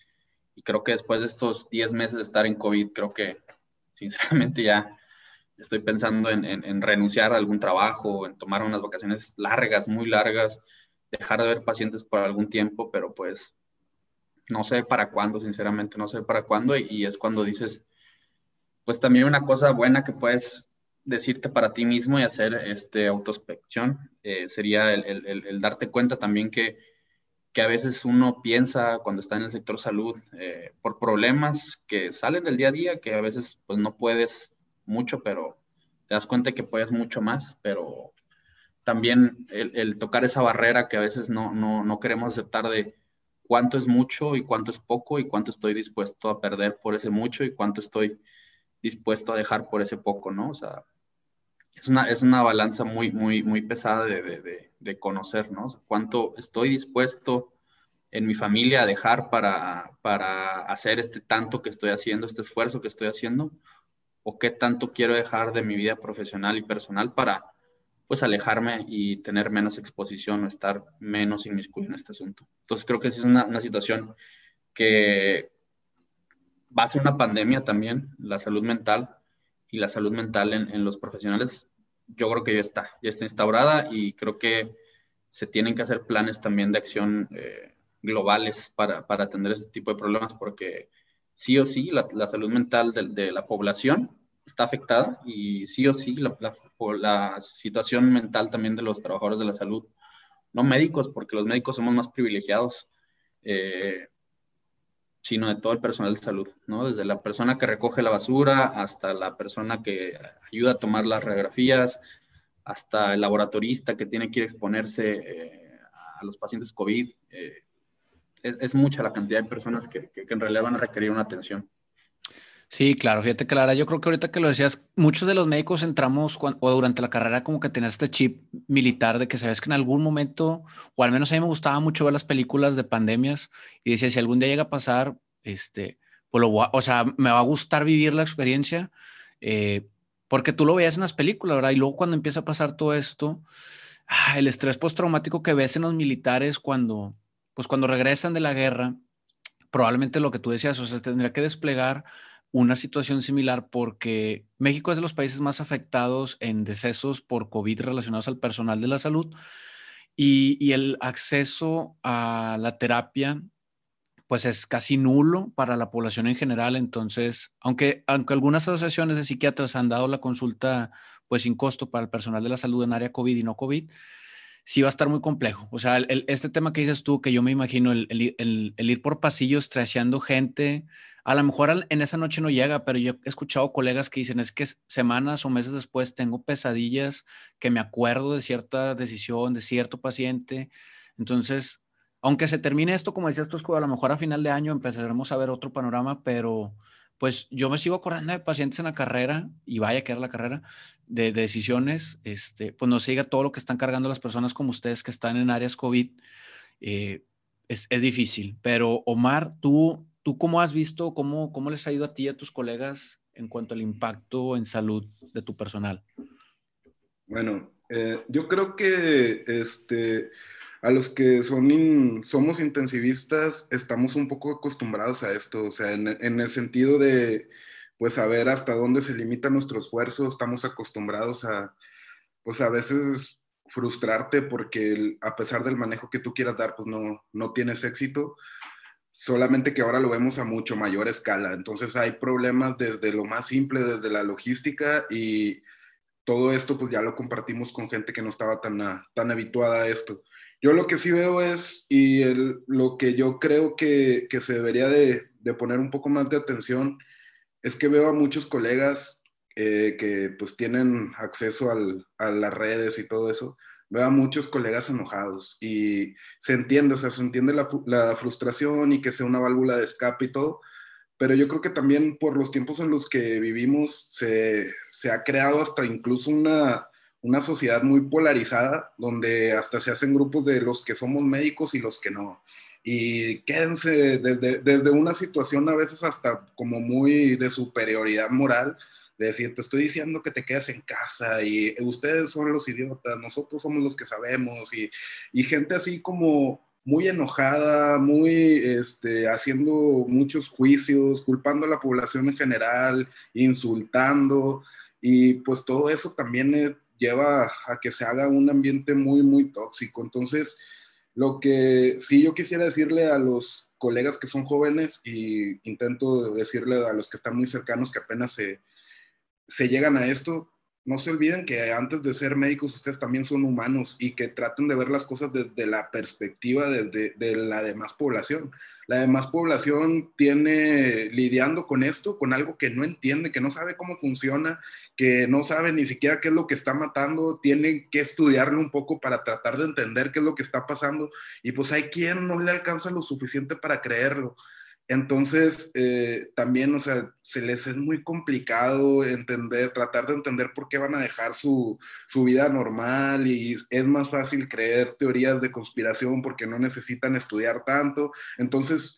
y creo que después de estos 10 meses de estar en COVID, creo que sinceramente ya estoy pensando en, en, renunciar a algún trabajo, en tomar unas vacaciones largas, muy largas, dejar de ver pacientes por algún tiempo, pero pues no sé para cuándo, sinceramente, no sé para cuándo. y es cuando dices, pues también una cosa buena que puedes decirte para ti mismo y hacer este, autospección eh, sería el, el, el, darte cuenta también que que a veces uno piensa cuando está en el sector salud eh, por problemas que salen del día a día, que a veces pues no puedes mucho, pero te das cuenta que puedes mucho más, pero también el, tocar esa barrera que a veces no, no, no, queremos aceptar de cuánto es mucho y cuánto es poco y cuánto estoy dispuesto a perder por ese mucho y cuánto estoy dispuesto a dejar por ese poco, ¿no? O sea, es una, es una balanza muy, muy, muy pesada de, de, de, conocer, ¿no? cuánto estoy dispuesto en mi familia a dejar para, para hacer este tanto que estoy haciendo, este esfuerzo que estoy haciendo, o qué tanto quiero dejar de mi vida profesional y personal para, pues, alejarme y tener menos exposición o estar menos inmiscuido en este asunto. Entonces, creo que es una, una situación que va a ser una pandemia también, la salud mental, y la salud mental en, los profesionales, yo creo que ya está, ya está instaurada y creo que se tienen que hacer planes también de acción eh, globales para, para, atender este tipo de problemas, porque sí o sí la, salud mental de, la población está afectada y sí o sí la, la, situación mental también de los trabajadores de la salud, no médicos, porque los médicos somos más privilegiados, eh, sino de todo el personal de salud, ¿no? Desde la persona que recoge la basura hasta la persona que ayuda a tomar las radiografías, hasta el laboratorista que tiene que ir a exponerse eh, a los pacientes COVID. Eh, es, mucha la cantidad de personas que, que, en realidad van a requerir una atención. Sí, claro, fíjate Clara, yo creo que ahorita que lo decías, muchos de los médicos entramos o durante la carrera como que tenías este chip militar de que sabes que en algún momento, o al menos a mí me gustaba mucho ver las películas de pandemias y decía, si algún día llega a pasar, este, pues lo o sea, me va a gustar vivir la experiencia, eh, porque tú lo veías en las películas, ¿verdad? Y luego cuando empieza a pasar todo esto, ah, el estrés postraumático que ves en los militares cuando, pues cuando regresan de la guerra, probablemente lo que tú decías, o sea, tendría que desplegar una situación similar porque México es de los países más afectados en decesos por COVID relacionados al personal de la salud y, el acceso a la terapia pues es casi nulo para la población en general. Entonces, aunque, aunque algunas asociaciones de psiquiatras han dado la consulta pues sin costo para el personal de la salud en área COVID y no COVID, sí va a estar muy complejo. O sea, este tema que dices tú, que yo me imagino, el, ir por pasillos traseando gente, a lo mejor en esa noche no llega, pero yo he escuchado colegas que dicen, es que semanas o meses después tengo pesadillas que me acuerdo de cierta decisión, de cierto paciente. Entonces, aunque se termine esto, como decías tú, a lo mejor a final de año empezaremos a ver otro panorama, pero pues yo me sigo acordando de pacientes en la carrera, y vaya que era la carrera, de, decisiones, este, pues no se diga todo lo que están cargando las personas como ustedes que están en áreas COVID. Eh, es, es, difícil, pero Omar, tú ¿Tú cómo has visto, cómo, cómo les ha ido a ti y a tus colegas en cuanto al impacto en salud de tu personal? Bueno, eh, yo creo que este, a los que son somos intensivistas estamos un poco acostumbrados a esto, o sea, en, en, el sentido de, pues, saber hasta dónde se limita nuestro esfuerzo, estamos acostumbrados a, pues, a veces frustrarte porque a pesar del manejo que tú quieras dar, pues no, no tienes éxito solamente que ahora lo vemos a mucho mayor escala. Entonces hay problemas desde lo más simple, desde la logística y todo esto pues ya lo compartimos con gente que no estaba tan, tan habituada a esto. Yo lo que sí veo es, y lo que yo creo que, que se debería de, de, poner un poco más de atención, es que veo a muchos colegas eh, que pues tienen acceso al, a las redes y todo eso, veo a muchos colegas enojados y se entiende, o sea, se entiende la, la, frustración y que sea una válvula de escape y todo, pero yo creo que también por los tiempos en los que vivimos se, se ha creado hasta incluso una, una sociedad muy polarizada, donde hasta se hacen grupos de los que somos médicos y los que no. Y quédense desde, desde una situación a veces hasta como muy de superioridad moral, de decir, te estoy diciendo que te quedes en casa y ustedes son los idiotas, nosotros somos los que sabemos y, y gente así como muy enojada, muy este, haciendo muchos juicios, culpando a la población en general, insultando y pues todo eso también eh, lleva a que se haga un ambiente muy, muy tóxico. Entonces, lo que sí yo quisiera decirle a los colegas que son jóvenes y intento decirle a los que están muy cercanos que apenas se, se llegan a esto, no se olviden que antes de ser médicos ustedes también son humanos y que traten de ver las cosas desde la perspectiva de, la demás población. La demás población tiene lidiando con esto, con algo que no entiende, que no sabe cómo funciona, que no sabe ni siquiera qué es lo que está matando, tienen que estudiarlo un poco para tratar de entender qué es lo que está pasando y pues hay quien no le alcanza lo suficiente para creerlo. Entonces, eh, también, o sea, se les es muy complicado entender, tratar de entender por qué van a dejar su, su, vida normal y es más fácil creer teorías de conspiración porque no necesitan estudiar tanto. Entonces,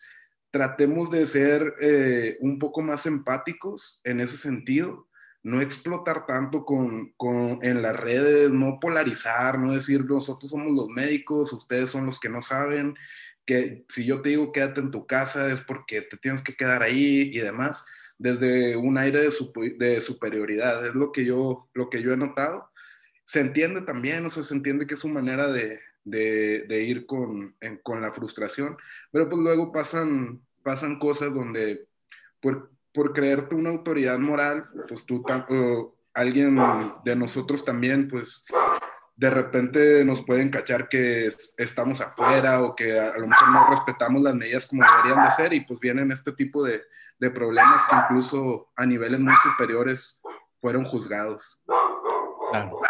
tratemos de ser eh, un poco más empáticos en ese sentido, no explotar tanto con, con, en las redes, no polarizar, no decir nosotros somos los médicos, ustedes son los que no saben que si yo te digo quédate en tu casa es porque te tienes que quedar ahí y demás, desde un aire de, superioridad, es lo que, yo, lo que yo he notado. Se entiende también, o sea, se entiende que es su manera de, de, ir con, con, la frustración, pero pues luego pasan, pasan cosas donde por, por creerte una autoridad moral, pues tú, alguien de nosotros también, pues de repente nos pueden cachar que estamos afuera o que a, lo mejor no respetamos las medidas como deberían de ser y pues vienen este tipo de, de problemas que incluso a niveles muy superiores fueron juzgados. Claro.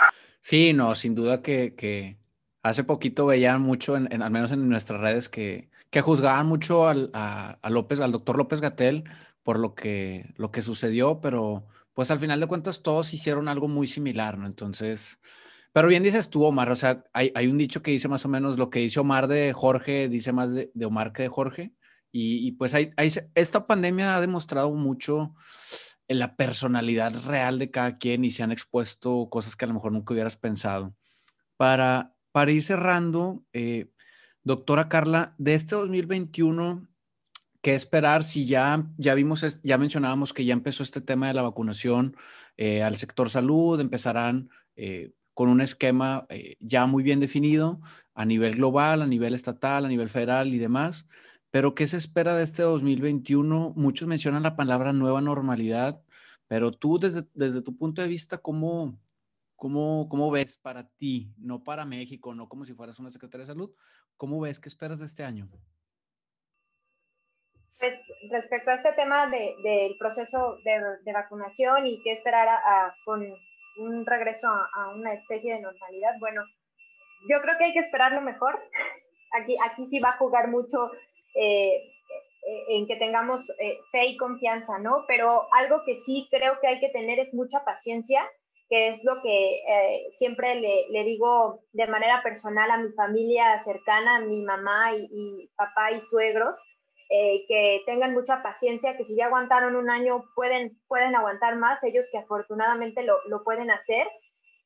Sí, no, sin duda que, que hace poquito veían mucho, en, al menos en nuestras redes, que, que juzgaban mucho al, a, a, López, al doctor López Gatel por lo que, lo que sucedió, pero pues al final de cuentas todos hicieron algo muy similar, ¿no? Entonces, pero bien dices tú, Omar, o sea, hay, hay, un dicho que dice más o menos lo que dice Omar de Jorge, dice más de, de Omar que de Jorge. Y, y pues hay, hay, esta pandemia ha demostrado mucho la personalidad real de cada quien y se han expuesto cosas que a lo mejor nunca hubieras pensado. Para, para ir cerrando, eh, doctora Carla, de este 2021, ¿qué esperar si ya, ya vimos, ya mencionábamos que ya empezó este tema de la vacunación eh, al sector salud, empezarán... Eh, con un esquema eh, ya muy bien definido a nivel global, a nivel estatal, a nivel federal y demás. Pero ¿qué se espera de este 2021? Muchos mencionan la palabra nueva normalidad, pero tú desde, desde tu punto de vista, ¿cómo, cómo, cómo ves para ti, no para México, no como si fueras una secretaria de salud, cómo ves, qué esperas de este año? Pues respecto a este tema del de, proceso de, vacunación y qué esperar a, con un regreso a, una especie de normalidad, bueno, yo creo que hay que esperar lo mejor. Aquí, aquí sí va a jugar mucho eh, eh, en que tengamos eh, fe y confianza, ¿no? Pero algo que sí creo que hay que tener es mucha paciencia, que es lo que siempre le, digo de manera personal a mi familia cercana, a mi mamá y papá y suegros, eh, que tengan mucha paciencia, que si ya aguantaron un año pueden, pueden aguantar más, ellos que afortunadamente lo, lo pueden hacer.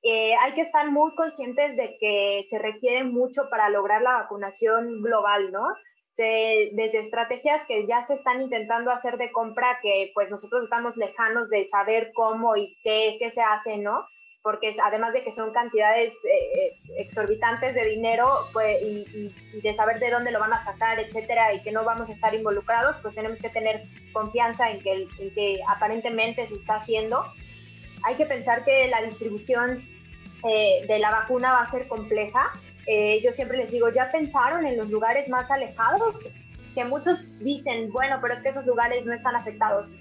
Eh, hay que estar muy conscientes de que se requiere mucho para lograr la vacunación global, ¿no? Se, desde estrategias que ya se están intentando hacer de compra, que pues nosotros estamos lejanos de saber cómo y qué, qué se hace, ¿no? Porque además de que son cantidades eh, eh, exorbitantes de dinero pues, y, de saber de dónde lo van a sacar, etcétera, y que no vamos a estar involucrados, pues tenemos que tener confianza en que, en que aparentemente se está haciendo. Hay que pensar que la distribución eh, de la vacuna va a ser compleja. yo siempre les digo, ¿ya pensaron en los lugares más alejados? Que muchos dicen, bueno, pero es que esos lugares no están afectados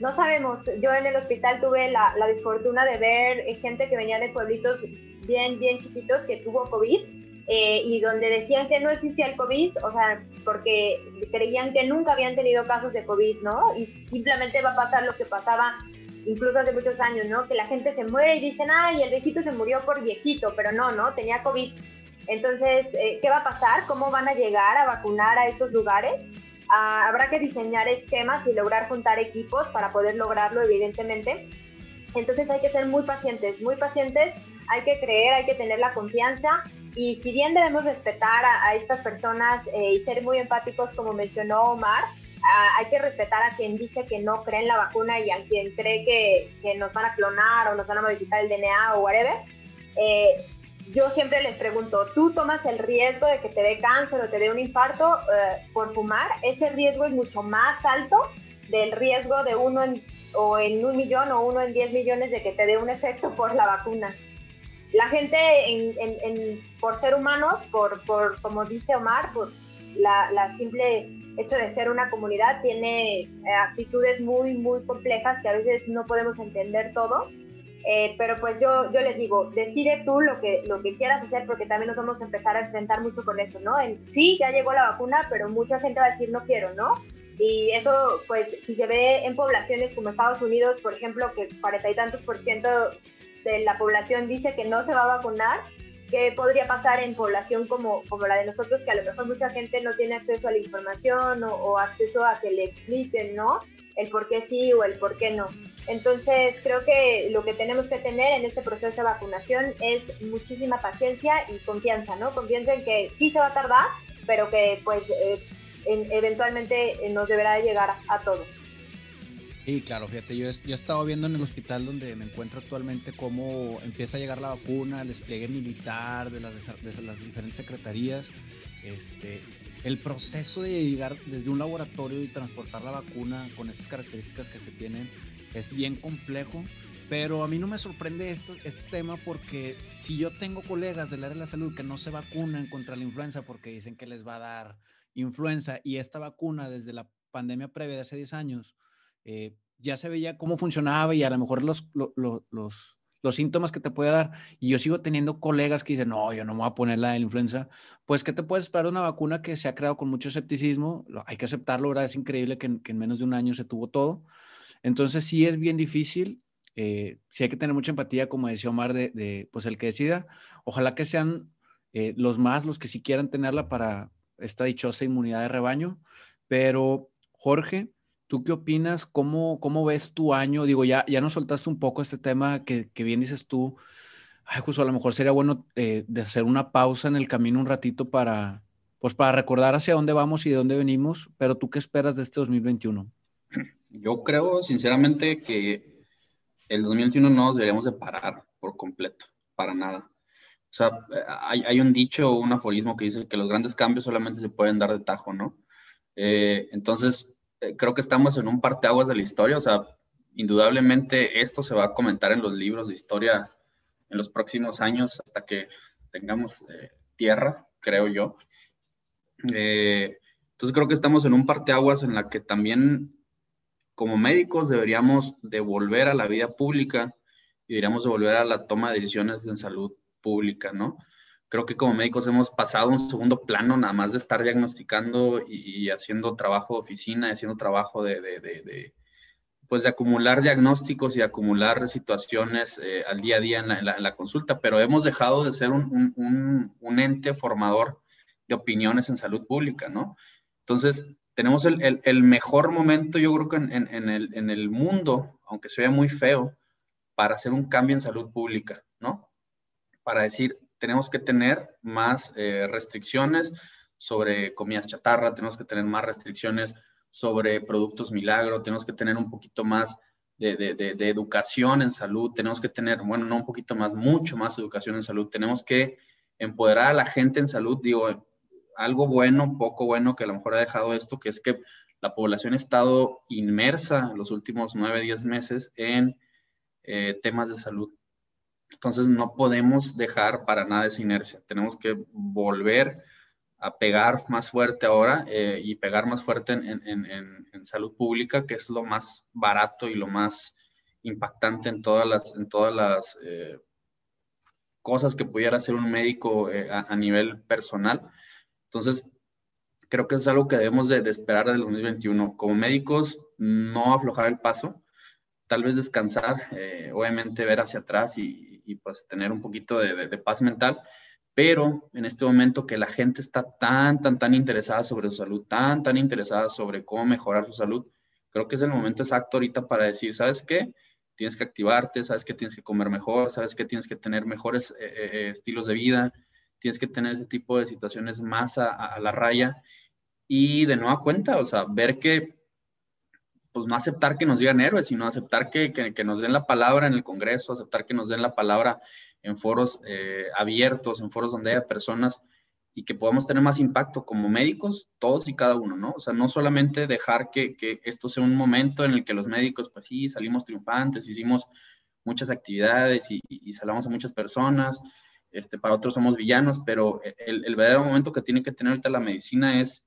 no sabemos, yo en el hospital tuve la, la desfortuna de ver eh, gente que venía de pueblitos bien, bien chiquitos que tuvo COVID eh, y donde decían que no existía el COVID, o sea, porque creían que nunca habían tenido casos de COVID, ¿no? Y simplemente va a pasar lo que pasaba incluso hace muchos años, ¿no? Que la gente se muere y dicen, ay, el viejito se murió por viejito, pero no, ¿no? Tenía COVID. Entonces, eh, ¿qué va a pasar? ¿Cómo van a llegar a vacunar a esos lugares? Ah, habrá que diseñar esquemas y lograr juntar equipos para poder lograrlo, evidentemente. Entonces hay que ser muy pacientes, muy pacientes, hay que creer, hay que tener la confianza y si bien debemos respetar a, estas personas eh, y ser muy empáticos, como mencionó Omar, ah, hay que respetar a quien dice que no cree en la vacuna y a quien cree que, que nos van a clonar o nos van a modificar el DNA o whatever. Eh, yo siempre les pregunto, ¿tú tomas el riesgo de que te dé cáncer o te dé un infarto eh, por fumar? Ese riesgo es mucho más alto del riesgo de uno en o en un millón o uno en diez millones de que te dé un efecto por la vacuna. La gente, en, por ser humanos, por, por, como dice Omar, por la, la simple hecho de ser una comunidad, tiene eh, actitudes muy, muy complejas que a veces no podemos entender todos. Eh, pero pues yo, yo les digo, decide tú lo que, lo que quieras hacer porque también nos vamos a empezar a enfrentar mucho con eso, ¿no? sí, ya llegó la vacuna, pero mucha gente va a decir no quiero, ¿no? Y eso, pues, si se ve en poblaciones como Estados Unidos, por ejemplo, que cuarenta y tantos por ciento de la población dice que no se va a vacunar, ¿qué podría pasar en población como, como la de nosotros, que a lo mejor mucha gente no tiene acceso a la información o, o acceso a que le expliquen, ¿no? El por qué sí o el por qué no. Entonces, creo que lo que tenemos que tener en este proceso de vacunación es muchísima paciencia y confianza, ¿no? Confianza en que sí se va a tardar, pero que pues eh, eventualmente nos deberá llegar a, todos. Sí, claro, fíjate, yo, he estado viendo en el hospital donde me encuentro actualmente cómo empieza a llegar la vacuna, el despliegue militar de las, de las diferentes secretarías, este, el proceso de llegar desde un laboratorio y transportar la vacuna con estas características que se tienen es bien complejo, pero a mí no me sorprende esto, este tema porque si yo tengo colegas del área de la salud que no se vacunan contra la influenza porque dicen que les va a dar influenza y esta vacuna desde la pandemia previa de hace 10 años, eh, ya se veía cómo funcionaba y a lo mejor los, los, los, los, síntomas que te puede dar. Y yo sigo teniendo colegas que dicen, no, yo no me voy a poner la de la influenza. Pues, ¿qué te puedes esperar de una vacuna que se ha creado con mucho escepticismo? Hay que aceptarlo, ¿verdad? Es increíble que, que en menos de un año se tuvo todo. Entonces, sí es bien difícil. Eh, sí hay que tener mucha empatía, como decía Omar, de, pues el que decida. Ojalá que sean eh, los más los que sí quieran tenerla para, esta dichosa inmunidad de rebaño. Pero, Jorge, ¿tú qué opinas? ¿Cómo, cómo ves tu año? Digo, ya, ya nos soltaste un poco este tema que, que bien dices tú. Ay, justo a lo mejor sería bueno eh, de hacer una pausa en el camino un ratito para, pues para recordar hacia dónde vamos y de dónde venimos. Pero tú qué esperas de este 2021? Yo creo, sinceramente, que el 2021 no nos deberíamos de parar por completo, para nada. O sea, hay, hay, un dicho, un aforismo que dice que los grandes cambios solamente se pueden dar de tajo, ¿no? Eh, entonces, eh, creo que estamos en un parteaguas de la historia, o sea, indudablemente esto se va a comentar en los libros de historia en los próximos años hasta que tengamos eh, tierra, creo yo. entonces creo que estamos en un parteaguas en la que también como médicos deberíamos devolver a la vida pública y deberíamos devolver a la toma de decisiones en salud pública, ¿no? Creo que como médicos hemos pasado un segundo plano nada más de estar diagnosticando y, haciendo trabajo de oficina, haciendo trabajo de, de, de, pues de acumular diagnósticos y acumular situaciones eh, al día a día en la, consulta, pero hemos dejado de ser un, un, un, ente formador de opiniones en salud pública, ¿no? Entonces, tenemos el, el, mejor momento, yo creo que en, en, el, en el mundo, aunque se vea muy feo, para hacer un cambio en salud pública, ¿no? para decir, tenemos que tener más eh, restricciones sobre comidas chatarra, tenemos que tener más restricciones sobre productos milagro, tenemos que tener un poquito más de, de, de, educación en salud, tenemos que tener, bueno, no un poquito más, mucho más educación en salud, tenemos que empoderar a la gente en salud, digo, algo bueno, poco bueno que a lo mejor ha dejado esto, que es que la población ha estado inmersa los últimos nueve, diez meses en eh, temas de salud entonces no podemos dejar para nada esa inercia. Tenemos que volver a pegar más fuerte ahora eh, y pegar más fuerte en, salud pública, que es lo más barato y lo más impactante en todas las, en todas las eh, cosas que pudiera hacer un médico eh, a, nivel personal. Entonces, creo que es algo que debemos de, de esperar del 2021. Como médicos, no aflojar el paso, tal vez descansar, obviamente ver hacia atrás y, y pues tener un poquito de, de, paz mental, pero en este momento que la gente está tan, tan, tan interesada sobre su salud, tan, tan interesada sobre cómo mejorar su salud, creo que es el momento exacto ahorita para decir, ¿sabes qué? Tienes que activarte, sabes que tienes que comer mejor, sabes que tienes que tener mejores eh, eh, eh, estilos de vida, tienes que tener ese tipo de situaciones más a, a la raya y de nueva cuenta, o sea, ver que pues no aceptar que nos digan héroes, sino aceptar que, que, nos den la palabra en el Congreso, aceptar que nos den la palabra en foros eh, abiertos, en foros donde haya personas y que podamos tener más impacto como médicos, todos y cada uno, ¿no? O sea, no solamente dejar que, que esto sea un momento en el que los médicos, pues sí, salimos triunfantes, hicimos muchas actividades y, y, salvamos a muchas personas, este, para otros somos villanos, pero el, el verdadero momento que tiene que tener ahorita la medicina es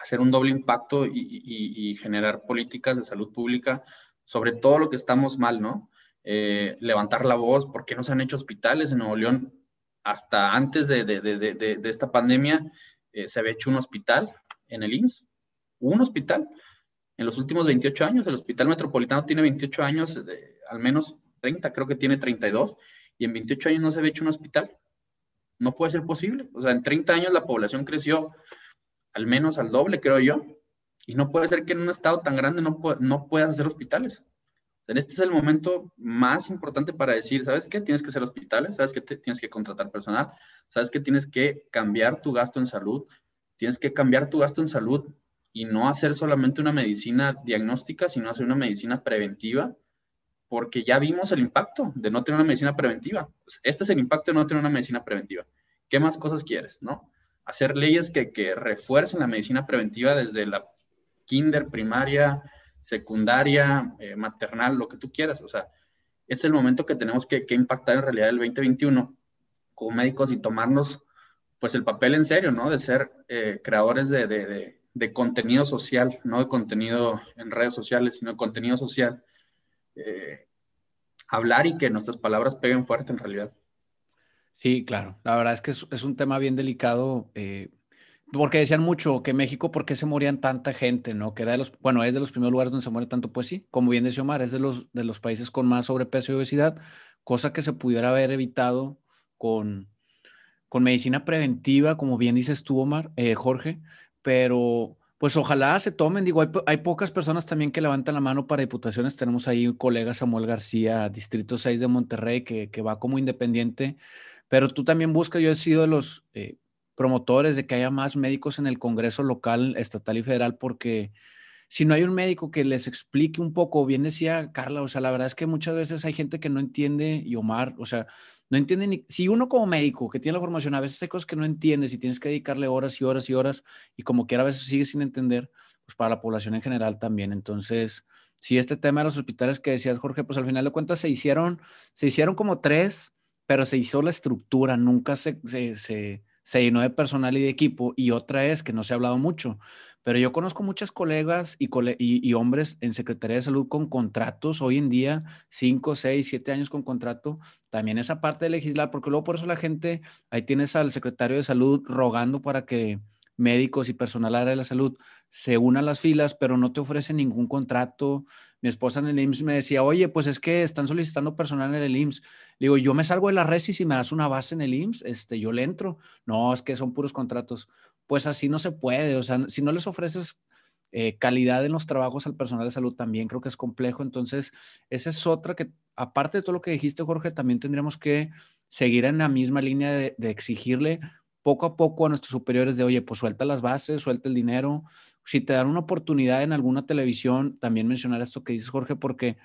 hacer un doble impacto y, y, generar políticas de salud pública sobre todo lo que estamos mal, ¿no? Eh, levantar la voz, ¿por qué no se han hecho hospitales en Nuevo León? Hasta antes de, de, de, de esta pandemia eh, se había hecho un hospital en el IMSS, un hospital. En los últimos 28 años, el Hospital Metropolitano tiene 28 años, al menos 30, creo que tiene 32, y en 28 años no se había hecho un hospital. No puede ser posible. O sea, en 30 años la población creció al menos al doble, creo yo, y no puede ser que en un estado tan grande no, no puedas hacer hospitales. Este es el momento más importante para decir, ¿sabes qué? Tienes que hacer hospitales, ¿sabes qué? Tienes que contratar personal, ¿sabes qué? Tienes que cambiar tu gasto en salud, tienes que cambiar tu gasto en salud y no hacer solamente una medicina diagnóstica, sino hacer una medicina preventiva, porque ya vimos el impacto de no tener una medicina preventiva. Este es el impacto de no tener una medicina preventiva. ¿Qué más cosas quieres, no? Hacer leyes que, que refuercen la medicina preventiva desde la kinder, primaria, secundaria, eh, maternal, lo que tú quieras. O sea, es el momento que tenemos que, impactar en realidad el 2021 como médicos y tomarnos pues el papel en serio, ¿no? De ser eh, creadores de, contenido social, no de contenido en redes sociales, sino de contenido social. Eh, hablar y que nuestras palabras peguen fuerte en realidad. Sí, claro. La verdad es que es, un tema bien delicado porque decían mucho que México, ¿por qué se morían tanta gente? ¿no? Que era de los, bueno, es de los primeros lugares donde se muere tanto, pues sí, como bien decía Omar, es de los, de los países con más sobrepeso y obesidad, cosa que se pudiera haber evitado con, con medicina preventiva, como bien dices tú, Omar, eh, Jorge, pero pues ojalá se tomen, digo, hay, pocas personas también que levantan la mano para diputaciones, tenemos ahí un colega Samuel García, Distrito 6 de Monterrey, que, va como independiente, pero tú también buscas, yo he sido de los... Eh, promotores de que haya más médicos en el Congreso local, estatal y federal, porque si no hay un médico que les explique un poco, bien decía Carla, o sea, la verdad es que muchas veces hay gente que no entiende, y Omar, o sea, no entiende ni, si uno como médico que tiene la formación, a veces hay cosas que no entiendes y tienes que dedicarle horas y horas y horas, y como quiera a veces sigue sin entender, pues para la población en general también. Entonces, si este tema de los hospitales que decías, Jorge, pues al final de cuentas se hicieron, se hicieron como tres, pero se hizo la estructura, nunca se, llenó de personal y de equipo, y otra es que no se ha hablado mucho, pero yo conozco muchas colegas y, y, hombres en Secretaría de Salud con contratos, hoy en día, 5, 6, 7 años con contrato, también esa parte de legislar, porque luego por eso la gente, ahí tienes al secretario de Salud rogando para que médicos y personal área de la salud se unan las filas, pero no te ofrecen ningún contrato. Mi esposa en el IMSS me decía, oye, pues es que están solicitando personal en el IMSS. Le digo, yo me salgo de la red y si me das una base en el IMSS, este, yo le entro. No, es que son puros contratos. Pues así no se puede. O sea, si no les ofreces eh, calidad en los trabajos al personal de salud, también creo que es complejo. Entonces, esa es otra que, aparte de todo lo que dijiste, Jorge, también tendríamos que seguir en la misma línea de, de exigirle poco a poco a nuestros superiores de, oye, pues suelta las bases, suelta el dinero. Si te dan una oportunidad en alguna televisión, también mencionar esto que dices, Jorge, porque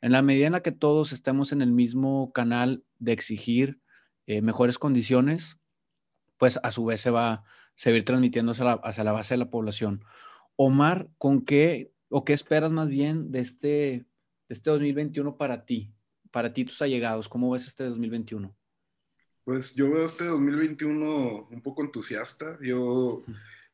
en la medida en la que todos estemos en el mismo canal de exigir eh, mejores condiciones, pues a su vez se va a seguir transmitiéndose hacia la, base de la población. Omar, ¿con qué o qué esperas más bien de este, de este 2021 para ti? Para ti, tus allegados, ¿cómo ves este 2021? Pues yo veo este 2021 un poco entusiasta. Yo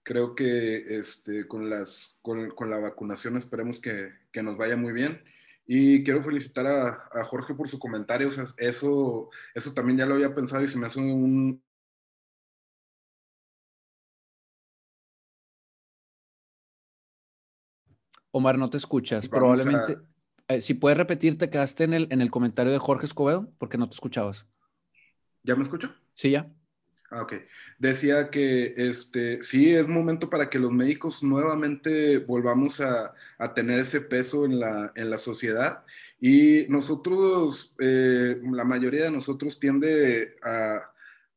creo que este, con, las, con, con la vacunación esperemos que, que, nos vaya muy bien. Y quiero felicitar a, a Jorge por su comentario. O sea, eso, eso también ya lo había pensado y se me hace un, Omar, no te escuchas. Probablemente, eh, si puedes repetir, te quedaste en el, en el comentario de Jorge Escobedo porque no te escuchabas. ¿Ya me escucho? Sí, ya. Ah, ok. Decía que este, sí es momento para que los médicos nuevamente volvamos a, tener ese peso en la, en la sociedad. Y nosotros, eh, la mayoría de nosotros tiende a,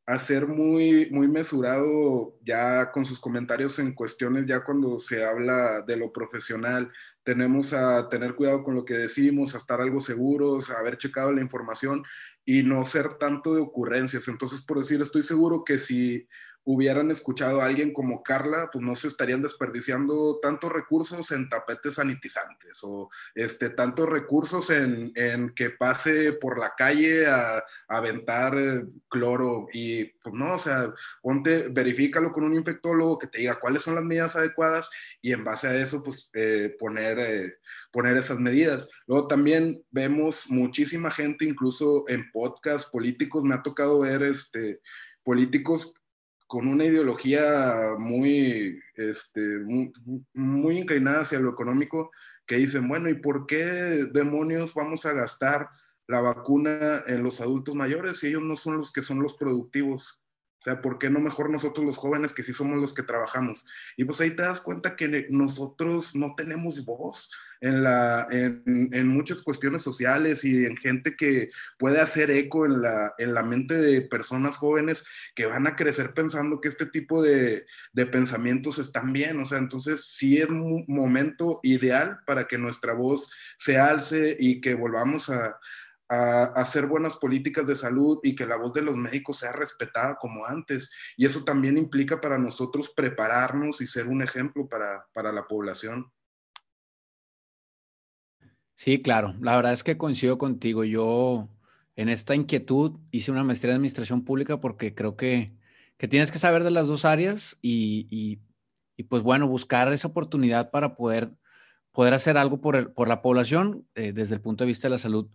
a, ser muy, muy mesurado ya con sus comentarios en cuestiones, ya cuando se habla de lo profesional. Tenemos a tener cuidado con lo que decimos, a estar algo seguros, a haber checado la información y no ser tanto de ocurrencias. Entonces, por decir, estoy seguro que si hubieran escuchado a alguien como Carla, pues no se estarían desperdiciando tantos recursos en tapetes sanitizantes o este, tantos recursos en, que pase por la calle a, aventar eh, cloro y pues no, o sea, ponte, verifícalo con un infectólogo que te diga cuáles son las medidas adecuadas y en base a eso, pues eh, poner, eh, poner esas medidas. Luego también vemos muchísima gente, incluso en podcast políticos, me ha tocado ver este, políticos con una ideología muy, este, muy, inclinada hacia lo económico, que dicen, bueno, ¿y por qué demonios vamos a gastar la vacuna en los adultos mayores si ellos no son los que son los productivos? O sea, ¿por qué no mejor nosotros los jóvenes que sí somos los que trabajamos? Y pues ahí te das cuenta que nosotros no tenemos voz en, la, en, muchas cuestiones sociales y en gente que puede hacer eco en la, en la mente de personas jóvenes que van a crecer pensando que este tipo de, de pensamientos están bien. O sea, entonces sí es un momento ideal para que nuestra voz se alce y que volvamos a, a, hacer buenas políticas de salud y que la voz de los médicos sea respetada como antes. Y eso también implica para nosotros prepararnos y ser un ejemplo para, para la población. Sí, claro. La verdad es que coincido contigo. Yo en esta inquietud hice una maestría en administración pública porque creo que, tienes que saber de las dos áreas y, pues bueno, buscar esa oportunidad para poder, poder hacer algo por, por la población eh, desde el punto de vista de la salud.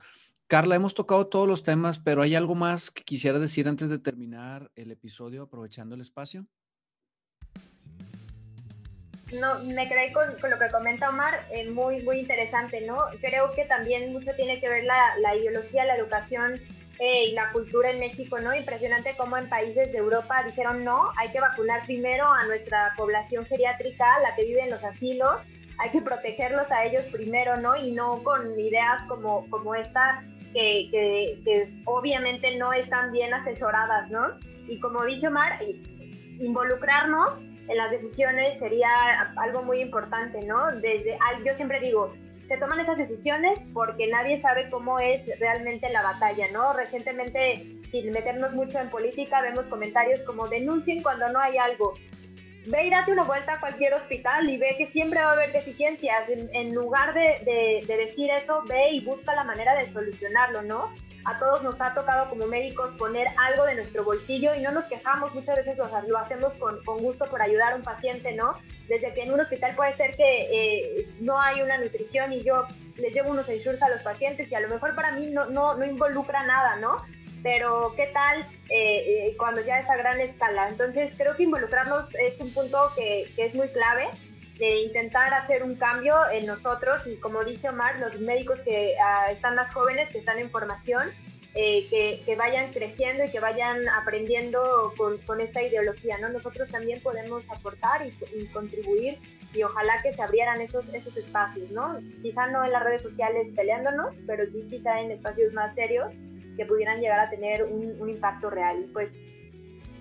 Carla, hemos tocado todos los temas, pero ¿hay algo más que quisiera decir antes de terminar el episodio aprovechando el espacio? no, me quedé con, lo que comenta Omar, eh, muy, muy interesante, ¿no? Creo que también mucho tiene que ver la, ideología, la educación eh, y la cultura en México, ¿no? Impresionante cómo en países de Europa dijeron, no, hay que vacunar primero a nuestra población geriátrica, la que vive en los asilos, hay que protegerlos a ellos primero, ¿no? Y no con ideas como, como esta que, obviamente no están bien asesoradas, ¿no? Y como dice Omar, involucrarnos en las decisiones sería algo muy importante, ¿no? Desde, yo siempre digo, se toman esas decisiones porque nadie sabe cómo es realmente la batalla, ¿no? Recientemente, sin meternos mucho en política, vemos comentarios como denuncien cuando no hay algo. Ve y date una vuelta a cualquier hospital y ve que siempre va a haber deficiencias. En, lugar de, de decir eso, ve y busca la manera de solucionarlo, ¿no? a todos nos ha tocado como médicos poner algo de nuestro bolsillo y no nos quejamos, muchas veces lo, lo hacemos con, gusto por ayudar a un paciente, ¿no? Desde que en un hospital puede ser que eh, no hay una nutrición y yo les llevo unos ensures a los pacientes y a lo mejor para mí no, no involucra nada, ¿no? Pero ¿qué tal eh, eh, cuando ya es a gran escala? Entonces creo que involucrarnos es un punto que, que es muy clave de intentar hacer un cambio en nosotros y como dice Omar, los médicos que ah, están más jóvenes, que están en formación, eh, que, que, vayan creciendo y que vayan aprendiendo con, con, esta ideología, ¿no? Nosotros también podemos aportar y, contribuir y ojalá que se abrieran esos, esos espacios, ¿no? Quizá no en las redes sociales peleándonos, pero sí quizá en espacios más serios que pudieran llegar a tener un, un impacto real. Pues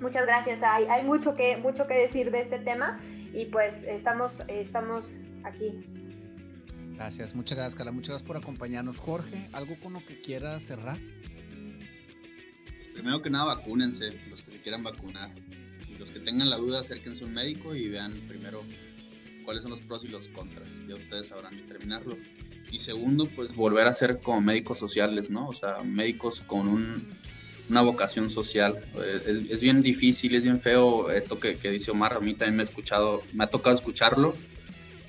muchas gracias, hay, hay mucho, que, mucho que decir de este tema y pues estamos, estamos aquí. Gracias, muchas gracias Carla, muchas gracias por acompañarnos. Jorge, ¿algo con lo que quiera cerrar? Primero que nada, vacúnense, los que se quieran vacunar. Y los que tengan la duda, acérquense a un médico y vean primero cuáles son los pros y los contras. Ya ustedes sabrán determinarlo. Y segundo, pues volver a ser como médicos sociales, ¿no? O sea, médicos con un una vocación social. Eh, es, es, bien difícil, es bien feo esto que, que, dice Omar, a mí también me, ha escuchado, me ha tocado escucharlo,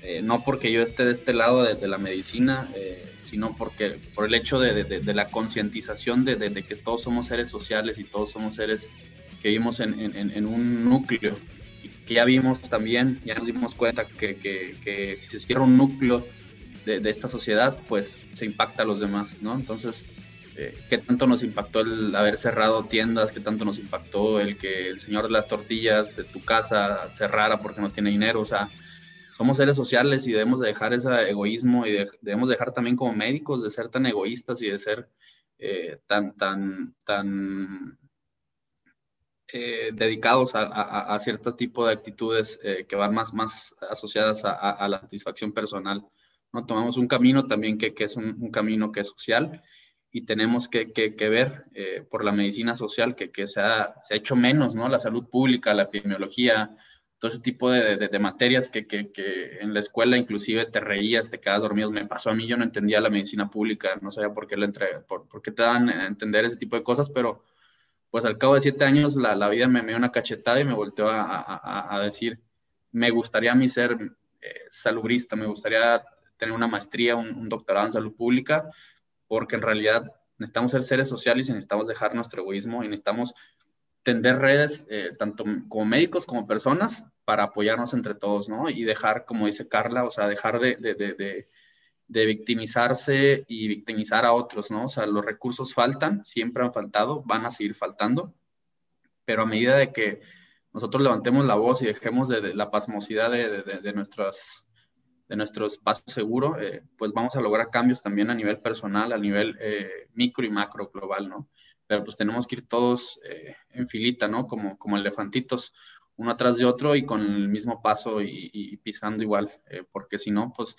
eh, no porque yo esté de este lado de, la medicina, eh, sino porque por el hecho de, de la concientización de, que todos somos seres sociales y todos somos seres que vivimos en, en, en un núcleo. Que ya vimos también, ya nos dimos cuenta que, que, que si se cierra un núcleo de, esta sociedad, pues se impacta a los demás, ¿no? Entonces, eh, qué tanto nos impactó el haber cerrado tiendas, qué tanto nos impactó el que el señor de las tortillas de tu casa cerrara porque no tiene dinero, o sea, somos seres sociales y debemos de dejar ese egoísmo y debemos dejar también como médicos de ser tan egoístas y de ser eh, tan, tan, tan eh, dedicados a, cierto tipo de actitudes que van más, más asociadas a, la satisfacción personal. ¿No? Tomamos un camino también que, que es un, camino que es social y tenemos que, que, ver eh, por la medicina social que, se, ha, se, ha, hecho menos, ¿no? La salud pública, la epidemiología, todo ese tipo de, de, materias que, en la escuela inclusive te reías, te quedas dormido. Me pasó a mí, yo no entendía la medicina pública, no sabía por qué, le entre, por, por, qué te dan a entender ese tipo de cosas, pero pues al cabo de siete años la, la vida me, dio una cachetada y me volteó a, a, a decir, me gustaría mí ser eh, salubrista, me gustaría tener una maestría, un, un doctorado en salud pública, porque en realidad necesitamos ser seres sociales y necesitamos dejar nuestro egoísmo y necesitamos tender redes, eh, tanto como médicos como personas, para apoyarnos entre todos, ¿no? Y dejar, como dice Carla, o sea, dejar de, de, de, de, victimizarse y victimizar a otros, ¿no? O sea, los recursos faltan, siempre han faltado, van a seguir faltando, pero a medida de que nosotros levantemos la voz y dejemos de, la pasmosidad de, nuestras de nuestro espacio seguro, eh, pues vamos a lograr cambios también a nivel personal, a nivel eh, micro y macro global, ¿no? Pero pues tenemos que ir todos eh, en filita, ¿no? Como, como elefantitos, uno atrás de otro y con el mismo paso y, pisando igual, porque si no, pues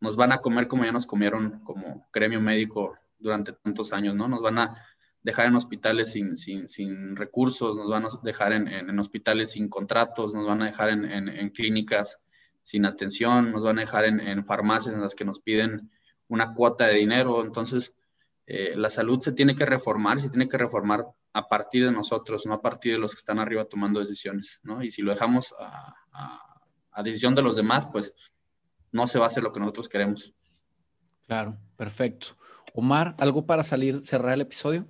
nos van a comer como ya nos comieron como gremio médico durante tantos años, ¿no? Nos van a dejar en hospitales sin, sin, sin recursos, nos van a dejar en, en, hospitales sin contratos, nos van a dejar en, en clínicas sin atención, nos van a dejar en, farmacias en las que nos piden una cuota de dinero. Entonces, eh, la salud se tiene que reformar, se tiene que reformar a partir de nosotros, no a partir de los que están arriba tomando decisiones, ¿no? Y si lo dejamos a, a, decisión de los demás, pues no se va a hacer lo que nosotros queremos. Claro, perfecto. Omar, ¿algo para salir, cerrar el episodio?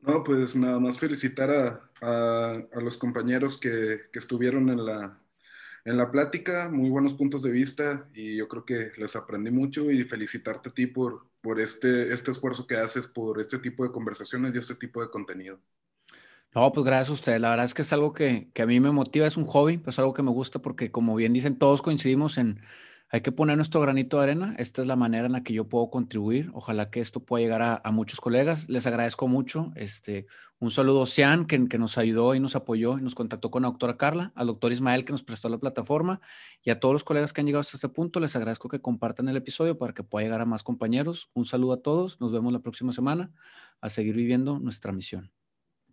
No, pues nada más felicitar a, a los compañeros que, que, estuvieron en la, en la plática, muy buenos puntos de vista y yo creo que les aprendí mucho y felicitarte a ti por, por este, este esfuerzo que haces por este tipo de conversaciones y este tipo de contenido. No, pues gracias a ustedes. La verdad es que es algo que, que a mí me motiva, es un hobby, pero es algo que me gusta porque como bien dicen, todos coincidimos en hay que poner nuestro granito de arena. Esta es la manera en la que yo puedo contribuir. Ojalá que esto pueda llegar a, muchos colegas. Les agradezco mucho. Este, un saludo a Sean, que, que, nos ayudó y nos apoyó y nos contactó con la doctora Carla, al doctor Ismael, que nos prestó la plataforma, y a todos los colegas que han llegado hasta este punto. Les agradezco que compartan el episodio para que pueda llegar a más compañeros. Un saludo a todos. Nos vemos la próxima semana a seguir viviendo nuestra misión.